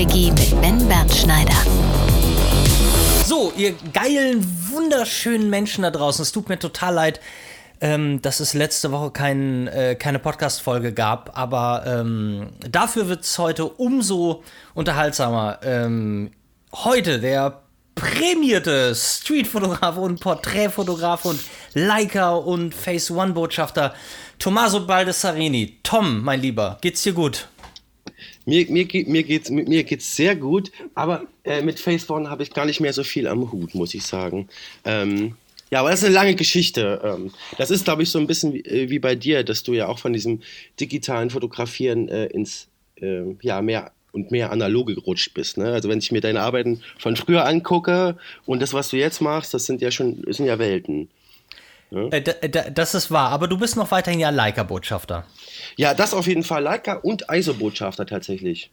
Quickie mit Ben Bernschneider. So, ihr geilen, wunderschönen Menschen da draußen, es tut mir total leid, ähm, dass es letzte Woche kein, äh, keine Podcast-Folge gab, aber ähm, dafür wird es heute umso unterhaltsamer. Ähm, heute der prämierte Streetfotograf und Porträtfotograf und Liker und Face One-Botschafter Tommaso Baldessarini. Tom, mein Lieber, geht's dir gut? Mir, mir, mir geht es mir geht's sehr gut, aber äh, mit Facebook habe ich gar nicht mehr so viel am Hut, muss ich sagen. Ähm, ja, aber das ist eine lange Geschichte. Ähm, das ist, glaube ich, so ein bisschen wie, äh, wie, bei dir, dass du ja auch von diesem digitalen Fotografieren äh, ins äh, ja, mehr und mehr analoge gerutscht bist. Ne? Also wenn ich mir deine Arbeiten von früher angucke und das, was du jetzt machst, das sind ja schon sind ja Welten. Ja? Äh, das ist wahr, aber du bist noch weiterhin ja Leica-Botschafter. Ja, das auf jeden Fall. Leica und ISO-Botschafter tatsächlich.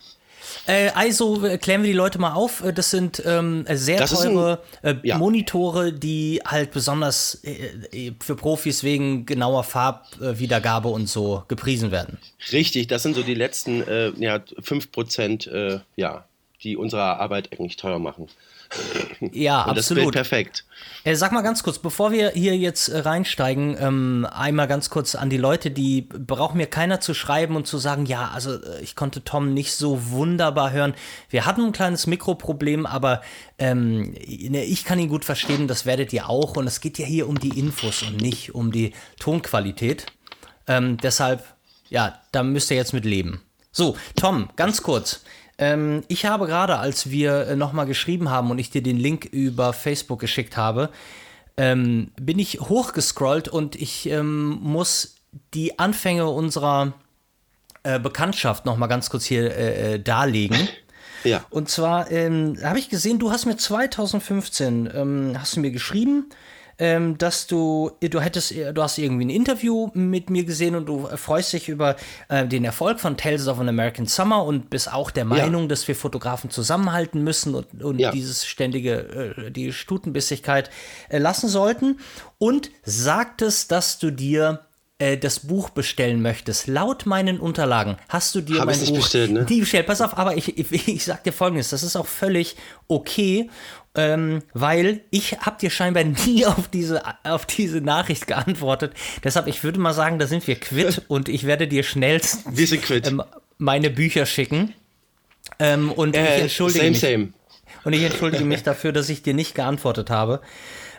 Äh, ISO, äh, klären wir die Leute mal auf. Äh, das sind ähm, sehr das teure ein, äh, ja. Monitore, die halt besonders äh, für Profis wegen genauer Farbwiedergabe und so gepriesen werden. Richtig, das sind so die letzten äh, ja, 5%, ja, die unsere Arbeit eigentlich teuer machen. Ja, Und absolut. Das perfekt. Äh, sag mal ganz kurz, bevor wir hier jetzt äh, reinsteigen, ähm, einmal ganz kurz an die Leute, die braucht mir keiner zu schreiben und zu sagen, ja, also äh, ich konnte Tom nicht so wunderbar hören. Wir hatten ein kleines Mikroproblem, aber ähm, ne, ich kann ihn gut verstehen, das werdet ihr auch. Und es geht ja hier um die Infos und nicht um die Tonqualität. Ähm, deshalb, ja, da müsst ihr jetzt mit leben. So, Tom, ganz kurz. Ähm, ich habe gerade, als wir äh, nochmal geschrieben haben und ich dir den Link über Facebook geschickt habe, ähm, bin ich hochgescrollt und ich ähm, muss die Anfänge unserer äh, Bekanntschaft nochmal ganz kurz hier äh, äh, darlegen. Ja. Und zwar ähm, habe ich gesehen, du hast mir 2015 ähm, hast du mir geschrieben, ähm, dass du, du hättest, du hast irgendwie ein Interview mit mir gesehen und du freust dich über äh, den Erfolg von Tales of an American Summer und bist auch der Meinung, ja. dass wir Fotografen zusammenhalten müssen und, und ja. dieses ständige, äh, die Stutenbissigkeit äh, lassen sollten und sagtest, dass du dir äh, das Buch bestellen möchtest, laut meinen Unterlagen hast du dir Hab mein Buch bestellt, ne? nie bestellt. Pass auf, aber ich, ich, ich sag dir folgendes, das ist auch völlig okay ähm, weil ich habe dir scheinbar nie auf diese, auf diese Nachricht geantwortet. Deshalb, ich würde mal sagen, da sind wir quitt und ich werde dir schnellstens wir sind quitt. Ähm, meine Bücher schicken. Ähm, und äh, ich entschuldige same, mich. Same. Und ich entschuldige mich dafür, dass ich dir nicht geantwortet habe.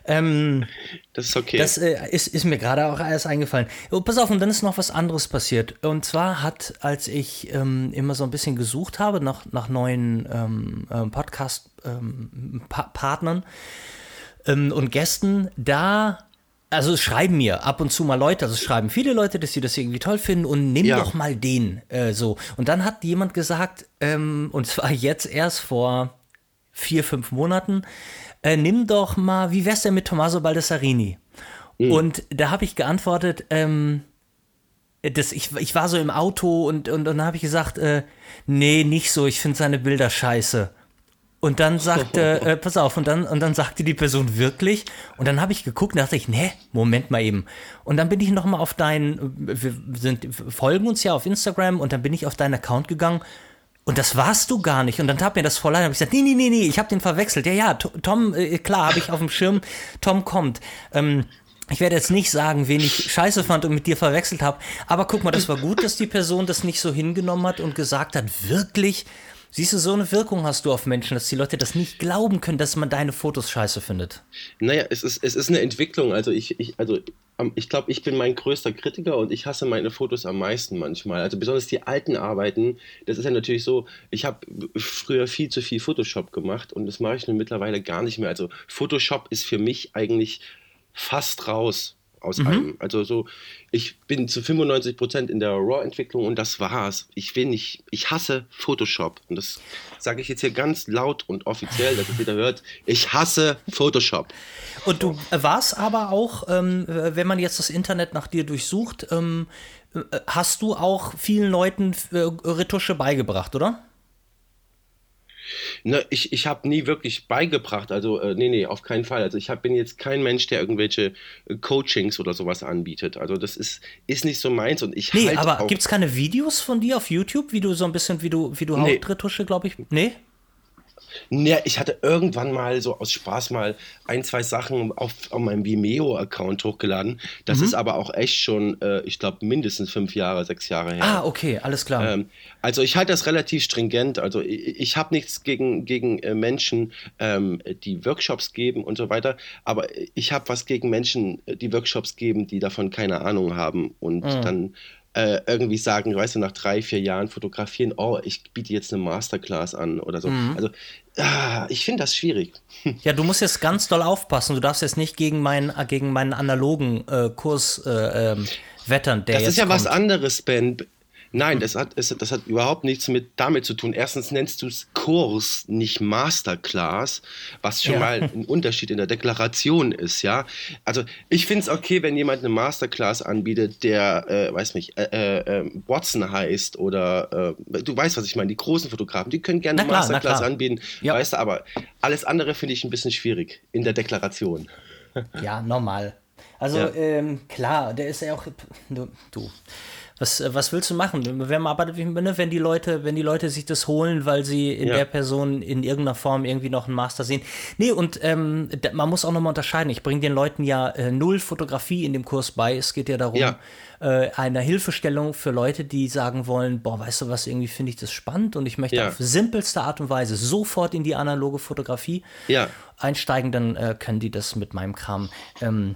Ähm, das ist okay. Das äh, ist, ist, mir gerade auch erst eingefallen. Oh, pass auf, und dann ist noch was anderes passiert. Und zwar hat, als ich ähm, immer so ein bisschen gesucht habe nach, nach neuen ähm, äh, Podcast-Partnern ähm, ähm, und Gästen, da also es schreiben mir ab und zu mal Leute, also es schreiben viele Leute, dass sie das irgendwie toll finden und nimm ja. doch mal den äh, so. Und dann hat jemand gesagt, ähm, und zwar jetzt erst vor vier, fünf Monaten, äh, nimm doch mal, wie wär's denn mit Tommaso Baldessarini? Mhm. Und da habe ich geantwortet, ähm, das, ich, ich war so im Auto und, und, und dann habe ich gesagt, äh, nee, nicht so, ich finde seine Bilder scheiße. Und dann sagte, äh, pass auf, und dann, und dann sagte die Person wirklich, und dann habe ich geguckt und dachte ich, nee, Moment mal eben. Und dann bin ich nochmal auf deinen, wir sind, folgen uns ja auf Instagram, und dann bin ich auf deinen Account gegangen und das warst du gar nicht. Und dann tat mir das voll leid. Habe ich gesagt, nee, nee, nee, nee, ich habe den verwechselt. Ja, ja, Tom, äh, klar, habe ich auf dem Schirm, Tom kommt. Ähm, ich werde jetzt nicht sagen, wen ich scheiße fand und mit dir verwechselt habe. Aber guck mal, das war gut, dass die Person das nicht so hingenommen hat und gesagt hat, wirklich, Siehst du, so eine Wirkung hast du auf Menschen, dass die Leute das nicht glauben können, dass man deine Fotos scheiße findet. Naja, es ist, es ist eine Entwicklung. Also ich, ich, also ich glaube, ich bin mein größter Kritiker und ich hasse meine Fotos am meisten manchmal. Also besonders die alten Arbeiten. Das ist ja natürlich so, ich habe früher viel zu viel Photoshop gemacht und das mache ich nun mittlerweile gar nicht mehr. Also Photoshop ist für mich eigentlich fast raus aus mhm. einem. Also so, ich bin zu 95 Prozent in der RAW-Entwicklung und das war's. Ich will nicht, ich hasse Photoshop. Und das sage ich jetzt hier ganz laut und offiziell, dass es jeder hört. Ich hasse Photoshop. Und du warst aber auch, ähm, wenn man jetzt das Internet nach dir durchsucht, ähm, äh, hast du auch vielen Leuten äh, Retusche beigebracht, oder? Ne, ich ich habe nie wirklich beigebracht, also äh, nee, nee, auf keinen Fall. Also ich hab, bin jetzt kein Mensch, der irgendwelche äh, Coachings oder sowas anbietet. Also das ist, ist nicht so meins und ich Nee, halt aber gibt es keine Videos von dir auf YouTube, wie du so ein bisschen, wie du, wie du Nee. Hautretusche, glaube ich? Nee? Ne, ich hatte irgendwann mal so aus Spaß mal ein, zwei Sachen auf, auf meinem Vimeo-Account hochgeladen. Das ist aber auch echt schon, äh, ich glaube, mindestens fünf Jahre, sechs Jahre her. Ah, okay, alles klar. Ähm, also ich halte das relativ stringent. Also ich, ich habe nichts gegen, gegen äh, Menschen, ähm, die Workshops geben und so weiter, aber ich habe was gegen Menschen, die Workshops geben, die davon keine Ahnung haben und dann äh, irgendwie sagen, weißt du, nach drei, vier Jahren fotografieren, oh, ich biete jetzt eine Masterclass an oder so. Also ah, ich finde das schwierig. Ja, du musst jetzt ganz doll aufpassen. Du darfst jetzt nicht gegen meinen, gegen meinen analogen äh, Kurs äh, ähm, wettern, der Das ist ja kommt. was anderes, Ben. Nein, das hat, es, das hat überhaupt nichts mit damit zu tun. Erstens nennst du es Kurs, nicht Masterclass, was schon Ja. mal ein Unterschied in der Deklaration ist, ja. Also ich finde es okay, wenn jemand eine Masterclass anbietet, der, äh, weiß nicht, äh, äh, äh, Watson heißt oder äh, du weißt, was ich meine, die großen Fotografen, die können gerne eine Masterclass anbieten, Ja. weißt du, aber alles andere finde ich ein bisschen schwierig in der Deklaration. Ja, normal. Also Ja. ähm, klar, der ist ja auch du. du. Was, äh, was willst du machen? Wenn, man aber, ne, wenn, die Leute, wenn die Leute sich das holen, weil sie in Ja. der Person in irgendeiner Form irgendwie noch einen Master sehen. Nee, und ähm, man muss auch nochmal unterscheiden. Ich bringe den Leuten ja äh, null Fotografie in dem Kurs bei. Es geht ja darum, Ja. äh, eine Hilfestellung für Leute, die sagen wollen, boah, weißt du was, irgendwie finde ich das spannend und ich möchte Ja. auf simpelste Art und Weise sofort in die analoge Fotografie Ja. einsteigen, dann äh, können die das mit meinem Kram ähm,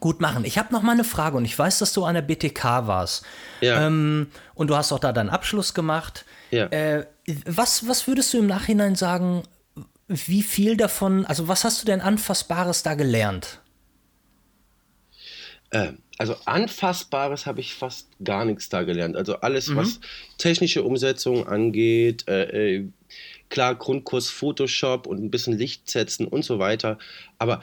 gut machen. Ich habe noch mal eine Frage und ich weiß, dass du an der BTK warst. Ja. Ähm, und du hast auch da deinen Abschluss gemacht. Ja. Äh, was, was würdest du im Nachhinein sagen, wie viel davon, also was hast du denn Anfassbares da gelernt? Äh, also Anfassbares habe ich fast gar nichts da gelernt. Also alles, Mhm. was technische Umsetzung angeht, äh, äh, klar, Grundkurs Photoshop und ein bisschen Licht setzen und so weiter. Aber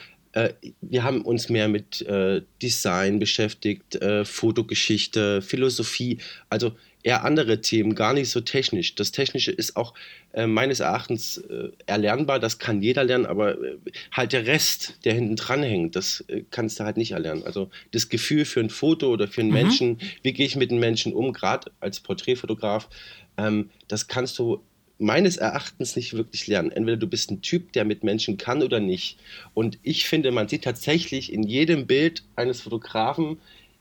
wir haben uns mehr mit äh, Design beschäftigt, äh, Fotogeschichte, Philosophie, also eher andere Themen, gar nicht so technisch. Das Technische ist auch äh, meines Erachtens äh, erlernbar, das kann jeder lernen, aber äh, halt der Rest, der hinten dran hängt, das äh, kannst du halt nicht erlernen. Also das Gefühl für ein Foto oder für einen Menschen, wie gehe ich mit einem Menschen um, gerade als Porträtfotograf, ähm, das kannst du meines Erachtens nicht wirklich lernen. Entweder du bist ein Typ, der mit Menschen kann oder nicht. Und ich finde, man sieht tatsächlich in jedem Bild eines Fotografen,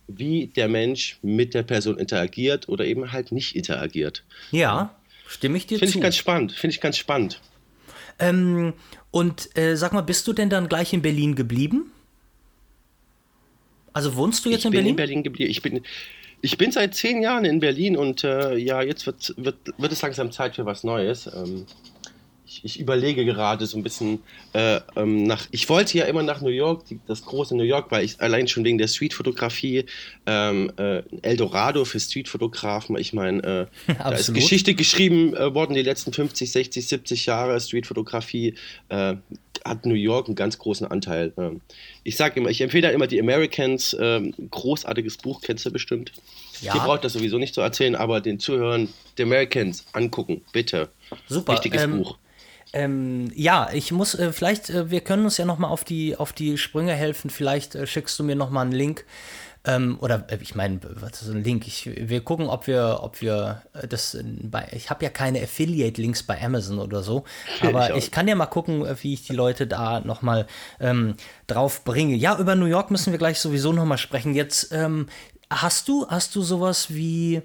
wie der Mensch mit der Person interagiert oder eben halt nicht interagiert. Ja, stimme ich dir Finde zu. ich ganz spannend. Finde ich ganz spannend. ähm, und äh, sag mal, bist du denn dann gleich in Berlin geblieben? Also wohnst du jetzt ich in bin Berlin? in Berlin geblieben. Ich bin, ich bin seit zehn Jahren in Berlin und äh, ja, jetzt wird, wird, wird es langsam Zeit für was Neues. Ähm, ich, ich überlege gerade so ein bisschen äh, ähm, nach. Ich wollte ja immer nach New York, die, das große New York, weil ich allein schon wegen der Streetfotografie ähm, äh, Eldorado für Streetfotografen. Ich meine, äh, da ist. Geschichte geschrieben äh, worden die letzten 50, 60, 70 Jahre. Streetfotografie äh, hat New York einen ganz großen Anteil. Ähm, ich sage immer, ich empfehle immer die Americans. Ähm, großartiges Buch, kennst du bestimmt. Ja. Ihr braucht das sowieso nicht zu erzählen, aber den Zuhörern, The Americans, angucken, bitte. Super, Wichtiges ähm, Buch. Ähm, ja, ich muss äh, vielleicht, äh, wir können uns ja noch mal auf die auf die Sprünge helfen. Vielleicht äh, schickst du mir noch mal einen Link ähm, oder äh, ich meine, was ist ein Link? Ich, wir gucken, ob wir, ob wir äh, das äh, bei. Ich habe ja keine Affiliate-Links bei Amazon oder so, aber auch ich, kann ja mal gucken, wie ich die Leute da noch mal ähm, drauf bringe. Ja, über New York müssen wir gleich sowieso noch mal sprechen. Jetzt ähm, hast du hast du sowas wie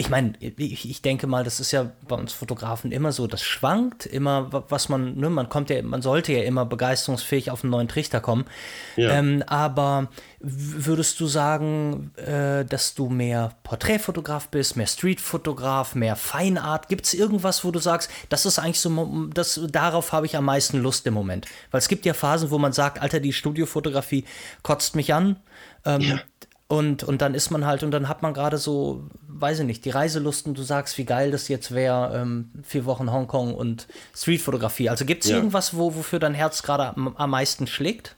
ich meine, ich, ich denke mal, das ist ja bei uns Fotografen immer so, das schwankt immer, wa- was man, ne, man kommt ja, man sollte ja immer begeisterungsfähig auf einen neuen Trichter kommen. Ja. Ähm, aber würdest du sagen, äh, dass du mehr Porträtfotograf bist, mehr Streetfotograf, mehr Feinart? Gibt es irgendwas, wo du sagst, das ist eigentlich so, das, darauf habe ich am meisten Lust im Moment? Weil es gibt ja Phasen, wo man sagt, Alter, die Studiofotografie kotzt mich an. Ähm, Ja. Und, und dann ist man halt, und dann hat man gerade so, weiß ich nicht, die Reiselust und du sagst, wie geil das jetzt wäre, ähm, vier Wochen Hongkong und Streetfotografie. Also gibt es Ja. irgendwas, wo, wofür dein Herz gerade am, am meisten schlägt?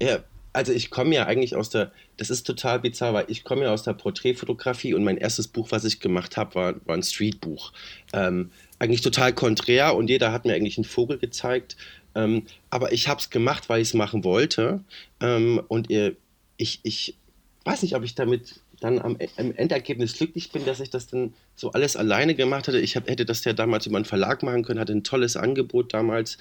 Ja, also ich komme ja eigentlich aus der, das ist total bizarr, weil ich komme ja aus der Porträtfotografie und mein erstes Buch, was ich gemacht habe, war, war ein Streetbuch. Ähm, eigentlich total konträr und jeder hat mir eigentlich einen Vogel gezeigt. Ähm, aber ich habe es gemacht, weil ich es machen wollte. Ähm, und äh, ich, ich weiß nicht, ob ich damit dann am, am, Endergebnis glücklich bin, dass ich das dann so alles alleine gemacht hatte. Ich hab, hätte das ja damals über einen Verlag machen können, hatte ein tolles Angebot damals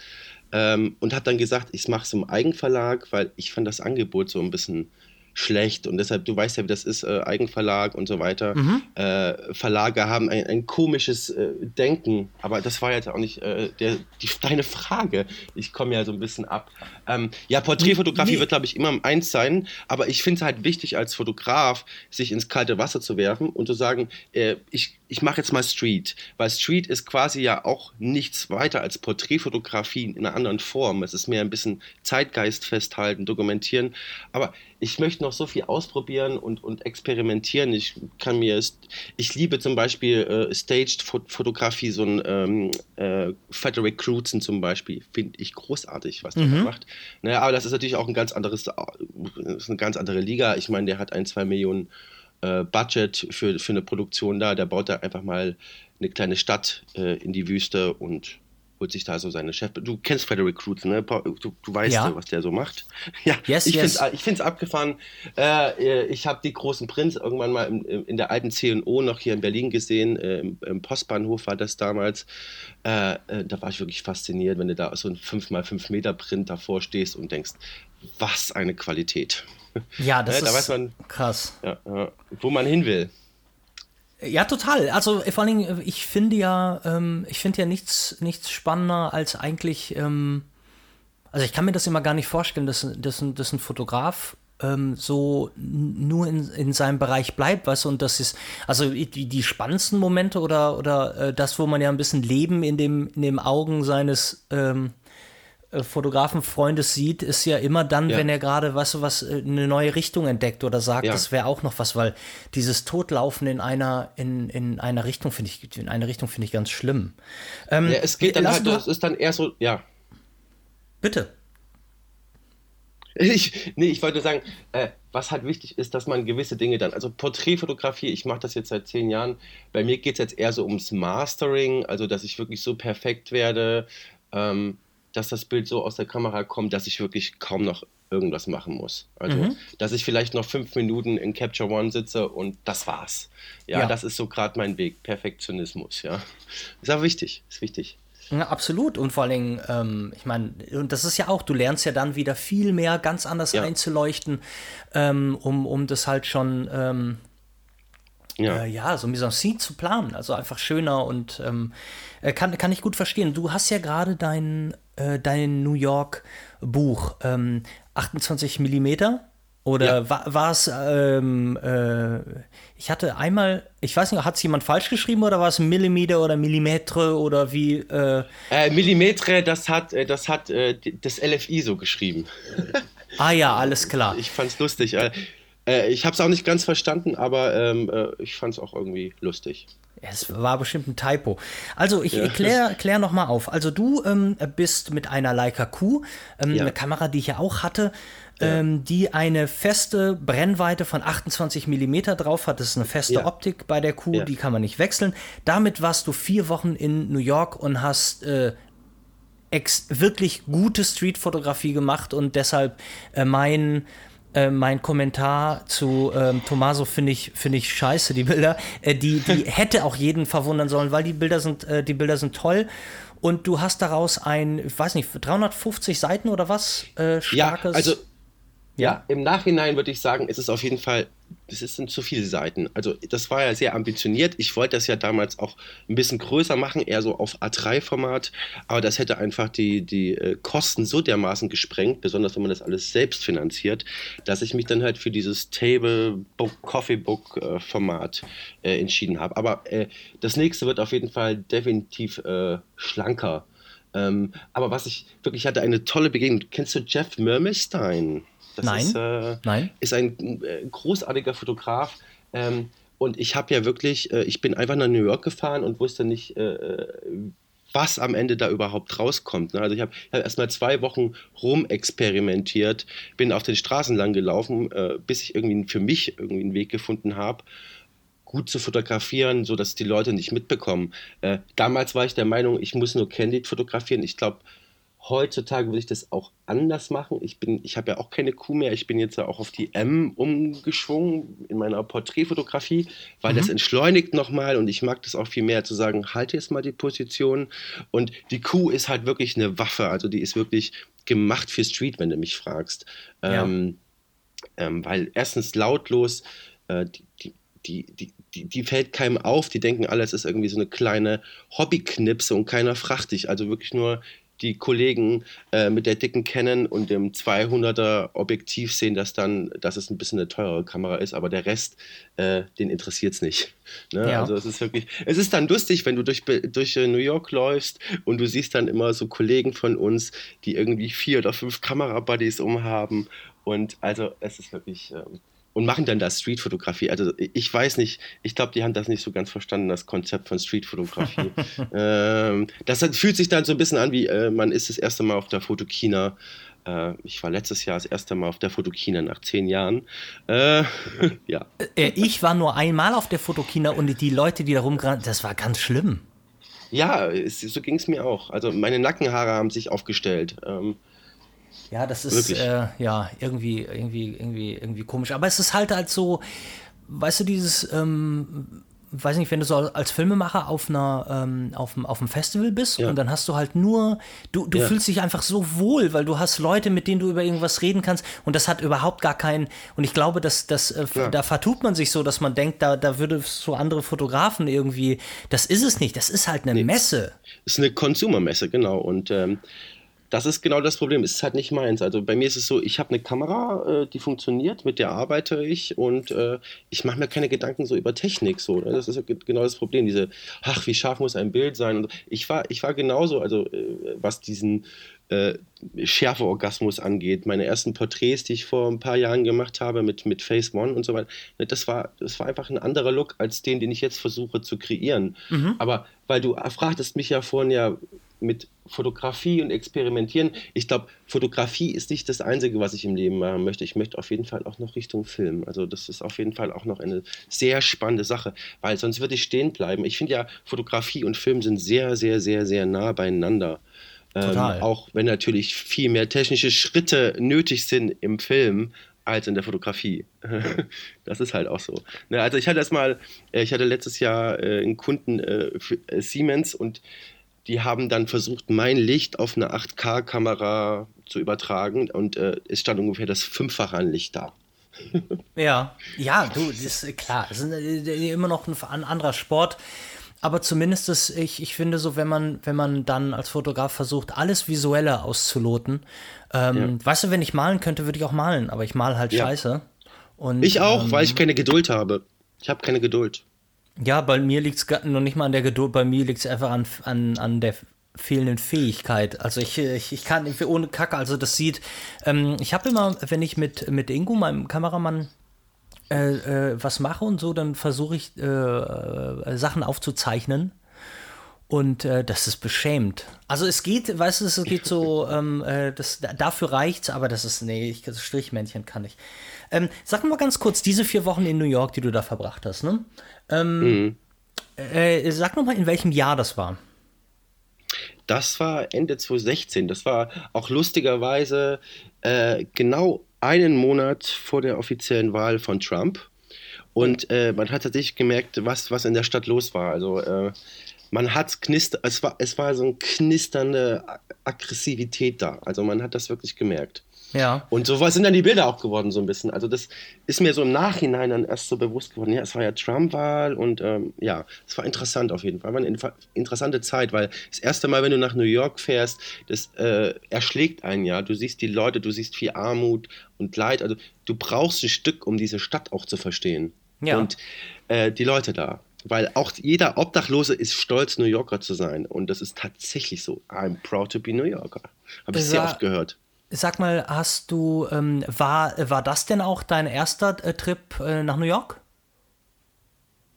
ähm, und habe dann gesagt, ich mache es im Eigenverlag, weil ich fand das Angebot so ein bisschen schlecht und deshalb, du weißt ja, wie das ist, äh, Eigenverlag und so weiter. Mhm. Äh, Verlage haben ein, ein komisches äh, Denken, aber das war jetzt auch nicht äh, der, die, deine Frage. Ich komme ja so ein bisschen ab. Ähm, ja, Porträtfotografie nee. wird, glaube ich, immer eins sein, aber ich finde es halt wichtig, als Fotograf sich ins kalte Wasser zu werfen und zu sagen, äh, ich, ich mache jetzt mal Street, weil Street ist quasi ja auch nichts weiter als Porträtfotografie in einer anderen Form. Es ist mehr ein bisschen Zeitgeist festhalten, dokumentieren, aber ich möchte noch so viel ausprobieren und, und experimentieren. Ich kann mir, ich liebe zum Beispiel äh, Staged-Fotografie, so ein ähm, äh, Frederick Crutzen zum Beispiel, finde ich großartig, was der mhm. macht. Naja, aber das ist natürlich auch ein ganz anderes, ist eine ganz andere Liga. Ich meine, der hat ein, zwei Millionen äh, Budget für, für eine Produktion da, der baut da einfach mal eine kleine Stadt äh, in die Wüste und holt sich da so seine Chef. Du kennst Frederick Cruz, ne? Du, du weißt, ja. was der so macht. Ja, yes, ich yes. finde es abgefahren. Äh, ich habe die großen Prinz irgendwann mal in, in, der alten CNO noch hier in Berlin gesehen. Äh, im, im, Postbahnhof war das damals. Äh, äh da war ich wirklich fasziniert, wenn du da so ein 5x5 Meter Print davor stehst und denkst, was eine Qualität. Ja, das da ist man, krass. Ja, wo man hin will. Ja, total. Also vor allen Dingen, ich finde ja, ähm, ich finde ja nichts, nichts spannender als eigentlich, ähm, also ich kann mir das immer gar nicht vorstellen, dass, dass, dass ein Fotograf ähm, so nur in, in seinem Bereich bleibt, weißt du, und das ist, also die, die spannendsten Momente oder, oder äh, das, wo man ja ein bisschen Leben in dem, in dem Augen seines ähm, äh, Fotografenfreundes sieht, ist ja immer dann, ja. wenn er gerade, weißt du, was, äh, eine neue Richtung entdeckt oder sagt, ja. das wäre auch noch was, weil dieses Totlaufen in einer, in, in einer Richtung finde ich, in eine Richtung finde ich ganz schlimm. Ähm, ja, es geht dann halt, das ist dann eher so, ja. Bitte. Ich, nee, ich wollte sagen, äh, was halt wichtig ist, dass man gewisse Dinge dann, also Porträtfotografie, ich mache das jetzt seit zehn Jahren, bei mir geht es jetzt eher so ums Mastering, also dass ich wirklich so perfekt werde, ähm, dass das Bild so aus der Kamera kommt, dass ich wirklich kaum noch irgendwas machen muss. Also, mhm. dass ich vielleicht noch fünf Minuten in Capture One sitze und das war's. Ja, ja. das ist so gerade mein Weg. Perfektionismus, ja. Ist aber wichtig, ist wichtig. Ja, absolut. Und vor allen Dingen, ähm, ich meine, und das ist ja auch, du lernst ja dann wieder viel mehr ganz anders ja. einzuleuchten, ähm, um, um das halt schon, ähm, ja. Äh, ja, so mise en scene zu planen. Also einfach schöner und ähm, äh, kann, kann ich gut verstehen. Du hast ja gerade dein, äh, dein New York Buch, ähm, 28 Millimeter. Oder ja. war es, ähm, äh, ich hatte einmal, ich weiß nicht, hat es jemand falsch geschrieben oder war es Millimeter oder Millimetre oder wie? Äh? Äh, Millimetre, das hat, äh, das hat äh, das LFI so geschrieben. ah ja, alles klar. Ich fand es lustig. ich habe es auch nicht ganz verstanden, aber ähm, ich fand es auch irgendwie lustig. Es war bestimmt ein Typo. Also ich ja. klär, klär noch mal auf. Also du ähm, bist mit einer Leica Q, ähm, ja. eine Kamera, die ich ja auch hatte, ja. ähm, die eine feste Brennweite von 28 mm drauf hat. Das ist eine feste Optik bei der Q, die kann man nicht wechseln. Damit warst du vier Wochen in New York und hast äh, wirklich gute Streetfotografie gemacht und deshalb äh, mein äh, mein Kommentar zu ähm, Tommaso finde ich, find ich scheiße, die Bilder. Äh, die, die hätte auch jeden verwundern sollen, weil die Bilder sind, äh, die Bilder sind toll. Und du hast daraus ein, ich weiß nicht, 350 Seiten oder was? Äh, starkes. Ja, also ja, im Nachhinein würde ich sagen, es ist auf jeden Fall, es sind zu viele Seiten. Also das war ja sehr ambitioniert. Ich wollte das ja damals auch ein bisschen größer machen, eher so auf A3-Format, aber das hätte einfach die, die äh, Kosten so dermaßen gesprengt, besonders wenn man das alles selbst finanziert, dass ich mich dann halt für dieses Table Book, Coffee Book äh, äh, entschieden habe. Aber äh, das nächste wird auf jeden Fall definitiv äh, schlanker. Ähm, aber was ich wirklich hatte, eine tolle Begegnung. Kennst du Jeff Mermistein? Das Nein. Ist, äh, Nein. ist ein äh, großartiger Fotograf. Ähm, und ich habe ja wirklich, äh, ich bin einfach nach New York gefahren und wusste nicht, äh, äh, was am Ende da überhaupt rauskommt. Ne? Also ich habe hab erst mal zwei Wochen rumexperimentiert, bin auf den Straßen lang gelaufen, äh, bis ich irgendwie für mich irgendwie einen Weg gefunden habe gut zu fotografieren, sodass die Leute nicht mitbekommen. Äh, damals war ich der Meinung, ich muss nur Candid fotografieren. Ich glaube, heutzutage würde ich das auch anders machen. Ich ich habe ja auch keine Kuh mehr. Ich bin jetzt ja auch auf die M umgeschwungen in meiner Porträtfotografie, weil mhm. das entschleunigt nochmal und ich mag das auch viel mehr zu sagen, halte jetzt mal die Position. Und die Kuh ist halt wirklich eine Waffe. Also die ist wirklich gemacht für Street, wenn du mich fragst. Ja. Ähm, ähm, weil erstens lautlos, äh, die, die die, die, die, die, fällt keinem auf, die denken alle, es ist irgendwie so eine kleine Hobbyknipse und keiner fragt dich. Also wirklich nur die Kollegen äh, mit der dicken Canon und dem 200er Objektiv sehen das dann, dass es ein bisschen eine teurere Kamera ist, aber der Rest, äh, den interessiert es nicht. Ne? Ja. Also es ist wirklich, es ist dann lustig, wenn du durch, durch äh, New York läufst und du siehst dann immer so Kollegen von uns, die irgendwie vier oder fünf Kamerabuddies umhaben und also es ist wirklich, ähm, und machen dann da Streetfotografie. Also ich weiß nicht, ich glaube, die haben das nicht so ganz verstanden, das Konzept von Streetfotografie. ähm, das fühlt sich dann so ein bisschen an, wie äh, man ist das erste Mal auf der Fotokina. Äh, ich war letztes Jahr das erste Mal auf der Fotokina nach zehn Jahren. Äh, ja. Äh, ich war nur einmal auf der Fotokina und die Leute, die da rumgerannt, das war ganz schlimm. Ja, es, so ging es mir auch. Also meine Nackenhaare haben sich aufgestellt. Ähm, ja, das ist äh, ja irgendwie, irgendwie, irgendwie, irgendwie komisch. Aber es ist halt halt so, weißt du, dieses, ähm, weiß nicht, wenn du so als Filmemacher auf einer, ähm, auf, auf einem Festival bist ja. und dann hast du halt nur, du, du ja. fühlst dich einfach so wohl, weil du hast Leute, mit denen du über irgendwas reden kannst und das hat überhaupt gar keinen, und ich glaube, dass, dass äh, ja. da vertut man sich so, dass man denkt, da, da würde so andere Fotografen irgendwie, das ist es nicht, das ist halt eine nee, Messe. Ist eine Konsumermesse, genau. Und ähm, das ist genau das Problem. Es ist halt nicht meins. Also bei mir ist es so, ich habe eine Kamera, äh, die funktioniert, mit der arbeite ich und äh, ich mache mir keine Gedanken so über Technik. So, ne? Das ist genau das Problem. Diese, ach, wie scharf muss ein Bild sein? Und ich war, ich war genauso, also äh, was diesen äh, Schärfeorgasmus angeht. Meine ersten Porträts, die ich vor ein paar Jahren gemacht habe mit, mit Phase One und so weiter, ne, das war, das war einfach ein anderer Look als den, den ich jetzt versuche zu kreieren. Mhm. Aber weil du fragtest mich ja vorhin ja, mit Fotografie und Experimentieren. Ich glaube, Fotografie ist nicht das Einzige, was ich im Leben machen möchte. Ich möchte auf jeden Fall auch noch Richtung Film. Also das ist auf jeden Fall auch noch eine sehr spannende Sache, weil sonst würde ich stehen bleiben. Ich finde ja, Fotografie und Film sind sehr, sehr, sehr, sehr nah beieinander. Ähm, auch wenn natürlich viel mehr technische Schritte nötig sind im Film als in der Fotografie. das ist halt auch so. Ne, also ich hatte das mal, äh, ich hatte letztes Jahr äh, einen Kunden äh, für Siemens und die haben dann versucht, mein Licht auf eine 8K-Kamera zu übertragen und äh, es stand ungefähr das Fünffache an Licht da. ja, ja, du, das ist klar, es ist äh, immer noch ein, anderer Sport. Aber zumindest ist, ich, ich finde so, wenn man, wenn man dann als Fotograf versucht, alles Visuelle auszuloten, ähm, ja. weißt du, wenn ich malen könnte, würde ich auch malen, aber ich mal halt ja. scheiße. Und, ich auch, ähm, weil ich keine Geduld habe. Ich habe keine Geduld. Ja, bei mir liegt es noch nicht mal an der Geduld, bei mir liegt es einfach an, an, an der fehlenden Fähigkeit. Also ich, ich, ich kann ohne Kacke, also das sieht, ähm, ich habe immer, wenn ich mit, mit Ingo, meinem Kameramann, äh, äh, was mache und so, dann versuche ich äh, äh, Sachen aufzuzeichnen. Und äh, das ist beschämt. Also es geht, weißt du, es geht so, ähm, äh, das, dafür reicht's, aber das ist, nee, ich, das Strichmännchen kann ich. Ähm, sag mal ganz kurz, diese vier Wochen in New York, die du da verbracht hast, ne? Ähm, mhm. äh, sag noch mal, in welchem Jahr das war. Das war Ende 2016. Das war auch lustigerweise äh, genau einen Monat vor der offiziellen Wahl von Trump. Und äh, man hat tatsächlich gemerkt, was, was in der Stadt los war. Also äh, man hat knister, es war, es war so eine knisternde Aggressivität da. Also man hat das wirklich gemerkt. Ja. Und so sind dann die Bilder auch geworden, so ein bisschen. Also, das ist mir so im Nachhinein dann erst so bewusst geworden. Ja, es war ja Trump-Wahl und ähm, ja, es war interessant auf jeden Fall. War eine interessante Zeit, weil das erste Mal, wenn du nach New York fährst, das äh, erschlägt einen ja. Du siehst die Leute, du siehst viel Armut und Leid. Also, du brauchst ein Stück, um diese Stadt auch zu verstehen. Ja. Und äh, die Leute da. Weil auch jeder Obdachlose ist stolz, New Yorker zu sein. Und das ist tatsächlich so. I'm proud to be New Yorker. Habe ich sehr oft gehört. Sag mal, hast du, ähm, war, war das denn auch dein erster äh, Trip äh, nach New York?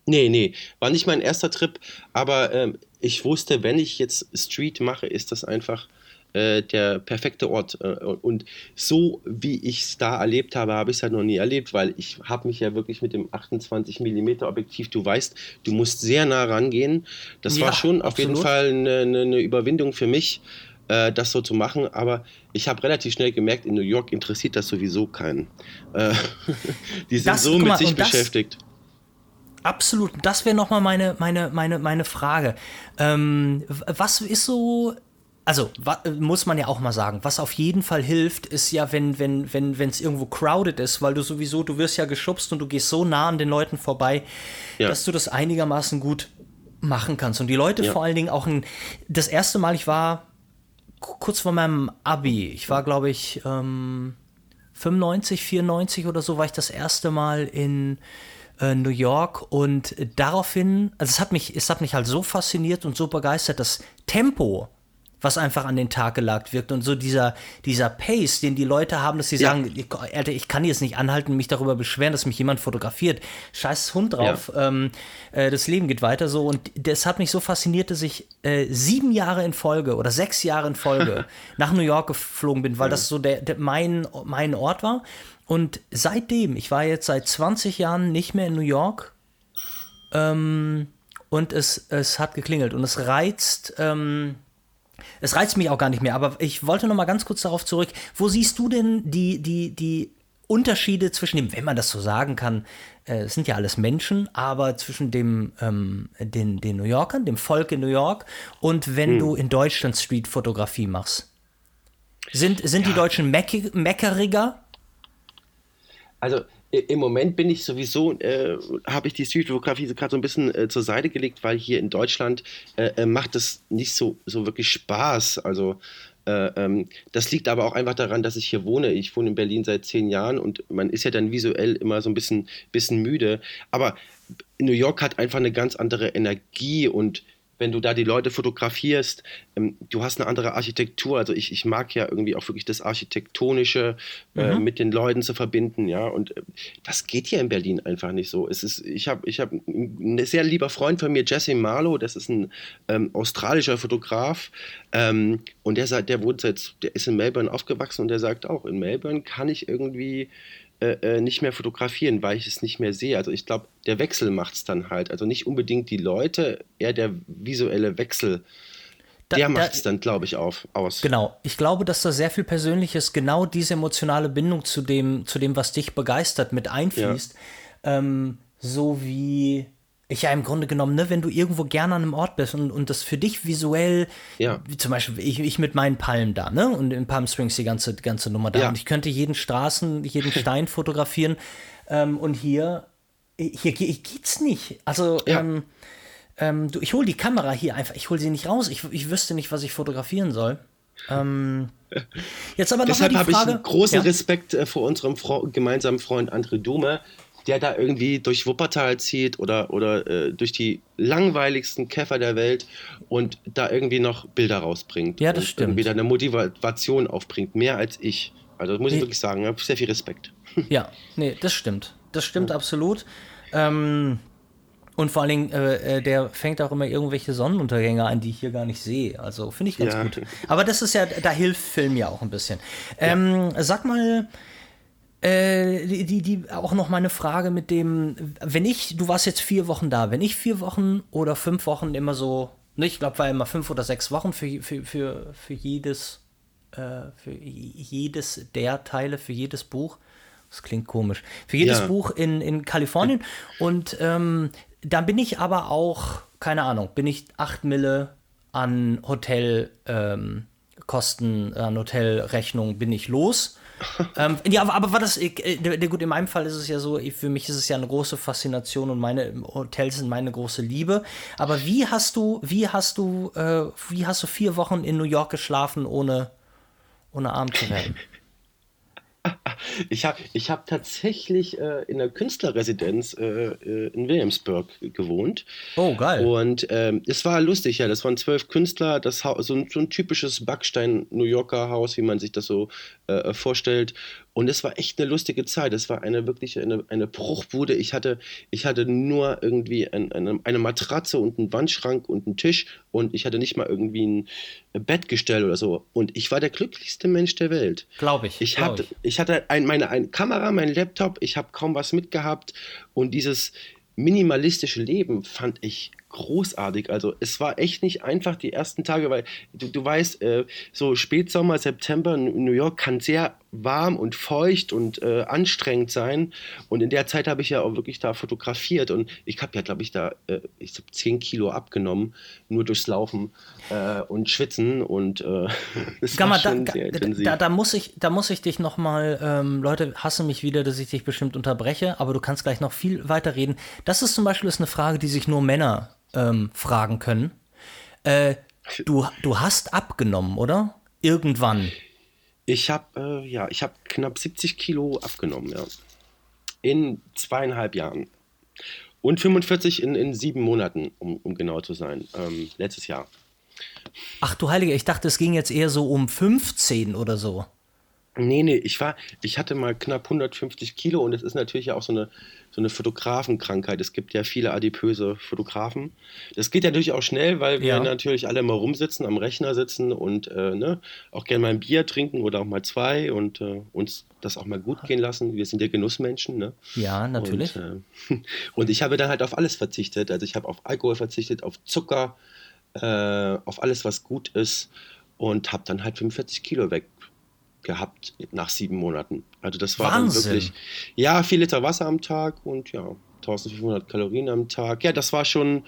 Nee, nee, war nicht mein erster Trip, aber ähm, ich wusste, wenn ich jetzt Street mache, ist das einfach äh, der perfekte Ort. Äh, und so wie ich es da erlebt habe, habe ich es halt noch nie erlebt, weil ich habe mich ja wirklich mit dem 28 mm Objektiv, du weißt, du musst sehr nah rangehen. Das ja, war schon auf absolut. jeden Fall eine, eine Überwindung für mich äh, das so zu machen. Aber ich habe relativ schnell gemerkt, in New York interessiert das sowieso keinen. Äh, die sind das, so mit mal, sich beschäftigt. Absolut. Das wäre nochmal meine, meine, meine, meine Frage. Ähm, was ist so also muss man ja auch mal sagen, was auf jeden Fall hilft, ist ja, wenn wenn wenn wenn es irgendwo crowded ist, weil du sowieso, du wirst ja geschubst und du gehst so nah an den Leuten vorbei, ja. dass du das einigermaßen gut machen kannst und die Leute ja. vor allen Dingen auch ein, das erste Mal, ich war kurz vor meinem Abi. Ich war, glaube ich, ähm, 95, 94 oder so, war ich das erste Mal in äh, New York und daraufhin, also es hat mich, es hat mich halt so fasziniert und so begeistert, das Tempo was einfach an den Tag gelagt wirkt. Und so dieser, dieser Pace, den die Leute haben, dass sie ja. sagen, Alter, ich kann jetzt nicht anhalten, mich darüber beschweren, dass mich jemand fotografiert. Scheiß Hund drauf. Ja. Ähm, äh, das Leben geht weiter so. Und das hat mich so fasziniert, dass ich äh, sieben Jahre in Folge oder sechs Jahre in Folge nach New York geflogen bin, weil ja. das so der, der, mein, mein Ort war. Und seitdem, ich war jetzt seit 20 Jahren nicht mehr in New York. Ähm, und es, es hat geklingelt und es reizt, ähm, es reizt mich auch gar nicht mehr, aber ich wollte noch mal ganz kurz darauf zurück. Wo siehst du denn die, die, die Unterschiede zwischen dem, wenn man das so sagen kann, äh, es sind ja alles Menschen, aber zwischen dem, ähm, den, den New Yorkern, dem Volk in New York und wenn hm. du in Deutschland Streetfotografie machst? Sind, sind ja. die Deutschen meckeriger? Also im Moment bin ich sowieso, äh, habe ich die Streetfotografie gerade so ein bisschen äh, zur Seite gelegt, weil hier in Deutschland äh, äh macht es nicht so, so wirklich Spaß. Also äh, ähm, das liegt aber auch einfach daran, dass ich hier wohne. Ich wohne in Berlin seit zehn Jahren und man ist ja dann visuell immer so ein bisschen, bisschen müde. Aber New York hat einfach eine ganz andere Energie und wenn du da die Leute fotografierst, ähm, du hast eine andere Architektur. Also ich, ich mag ja irgendwie auch wirklich das Architektonische äh, mhm. mit den Leuten zu verbinden, ja. Und äh, das geht hier in Berlin einfach nicht so. Es ist, ich habe ich hab ein sehr lieber Freund von mir, Jesse Marlowe, das ist ein ähm, australischer Fotograf. Ähm, und der der wohnt seit, der ist in Melbourne aufgewachsen und der sagt auch, in Melbourne kann ich irgendwie äh, äh, nicht mehr fotografieren, weil ich es nicht mehr sehe. Also ich glaube, der Wechsel macht es dann halt. Also nicht unbedingt die Leute, eher der visuelle Wechsel. Da, der macht es dann, glaube ich, auf, aus. Genau. Ich glaube, dass da sehr viel Persönliches, genau diese emotionale Bindung zu dem, zu dem was dich begeistert, mit einfließt. Ja. Ähm, so wie ich ja im Grunde genommen, ne, wenn du irgendwo gerne an einem Ort bist und, und das für dich visuell, ja. wie zum Beispiel ich, ich mit meinen Palmen da, ne, und in Palm Springs die ganze, die ganze Nummer da. Ja. Und ich könnte jeden Straßen, jeden Stein fotografieren. Ähm, und hier, hier, hier geht's nicht. Also, ja. ähm, ähm, du, ich hole die Kamera hier einfach, ich hole sie nicht raus. Ich, ich wüsste nicht, was ich fotografieren soll. Ähm, jetzt aber noch Deshalb habe ich großen Respekt äh, vor unserem Fro gemeinsamen Freund André Dume, der da irgendwie durch Wuppertal zieht oder, oder äh, durch die langweiligsten Käfer der Welt und da irgendwie noch Bilder rausbringt. Ja, das stimmt. Und wieder eine Motivation aufbringt, mehr als ich. Also das muss nee. ich wirklich sagen, ich habe sehr viel Respekt. Ja, nee, das stimmt. Das stimmt ja. absolut. Ähm, und vor allen Dingen, äh, äh, der fängt auch immer irgendwelche Sonnenuntergänge an, die ich hier gar nicht sehe. Also finde ich ganz ja. gut. Aber das ist ja, da hilft Film ja auch ein bisschen. Ähm, ja. Sag mal, äh, die, die, die, auch noch meine Frage mit dem, wenn ich, du warst jetzt vier Wochen da, wenn ich vier Wochen oder fünf Wochen immer so, ne, ich glaube, war immer fünf oder sechs Wochen für, für, für, für jedes, äh, für jedes der Teile, für jedes Buch. Das klingt komisch. Für jedes ja. Buch in, in Kalifornien. Und ähm, dann bin ich aber auch, keine Ahnung, bin ich acht Mille an Hotelkosten, ähm, an Hotelrechnung bin ich los ähm, ja, aber, aber war das, äh, gut, in meinem Fall ist es ja so, für mich ist es ja eine große Faszination und meine Hotels sind meine große Liebe. Aber wie hast du, wie hast du, äh, wie hast du vier Wochen in New York geschlafen, ohne, ohne arm zu werden? Ich habe ich hab tatsächlich äh, in der Künstlerresidenz äh, äh, in Williamsburg gewohnt. Oh, geil. Und ähm, es war lustig, ja. Das waren zwölf Künstler, das ha so, ein, so ein typisches Backstein-New Yorker Haus, wie man sich das so äh, vorstellt. Und es war echt eine lustige Zeit. Es war eine wirklich eine, eine Bruchbude. Ich hatte, ich hatte nur irgendwie ein, eine, eine Matratze und einen Wandschrank und einen Tisch und ich hatte nicht mal irgendwie ein Bettgestell oder so. Und ich war der glücklichste Mensch der Welt. Glaube ich. Ich, glaub hatte, ich hatte ein, meine eine Kamera, mein Laptop, ich habe kaum was mitgehabt und dieses minimalistische Leben fand ich großartig. Also es war echt nicht einfach die ersten Tage, weil du, du weißt, äh, so Spätsommer, September in New York kann sehr warm und feucht und äh, anstrengend sein. Und in der Zeit habe ich ja auch wirklich da fotografiert und ich habe ja, glaube ich, da äh, ich habe 10 Kilo abgenommen, nur durchs Laufen äh, und Schwitzen und äh, das Gamma, war schon da, sehr da, intensiv. da, da, muss ich, da muss ich dich nochmal, ähm, Leute hassen mich wieder, dass ich dich bestimmt unterbreche, aber du kannst gleich noch viel weiter reden. Das ist zum Beispiel ist eine Frage, die sich nur Männer ähm, fragen können. Äh, du, du hast abgenommen, oder? Irgendwann. Ich habe äh, ja, ich habe knapp 70 Kilo abgenommen, ja. In zweieinhalb Jahren. Und 45 in, in sieben Monaten, um, um genau zu sein. Ähm, letztes Jahr. Ach du Heilige, ich dachte, es ging jetzt eher so um 15 oder so. Nee, nee, ich war, ich hatte mal knapp 150 Kilo und es ist natürlich ja auch so eine, so eine Fotografenkrankheit. Es gibt ja viele adipöse Fotografen. Das geht ja natürlich auch schnell, weil wir Ja. natürlich alle mal rumsitzen, am Rechner sitzen und äh, ne, auch gerne mal ein Bier trinken oder auch mal zwei und äh, uns das auch mal gut gehen lassen. Wir sind ja Genussmenschen, ne? Ja, natürlich. Und, äh, und ich habe dann halt auf alles verzichtet. Also ich habe auf Alkohol verzichtet, auf Zucker, äh, auf alles, was gut ist und habe dann halt 45 Kilo weg gehabt nach sieben Monaten. Also das war Wahnsinn. dann wirklich, ja, vier Liter Wasser am Tag und ja, 1500 Kalorien am Tag. Ja, das war schon,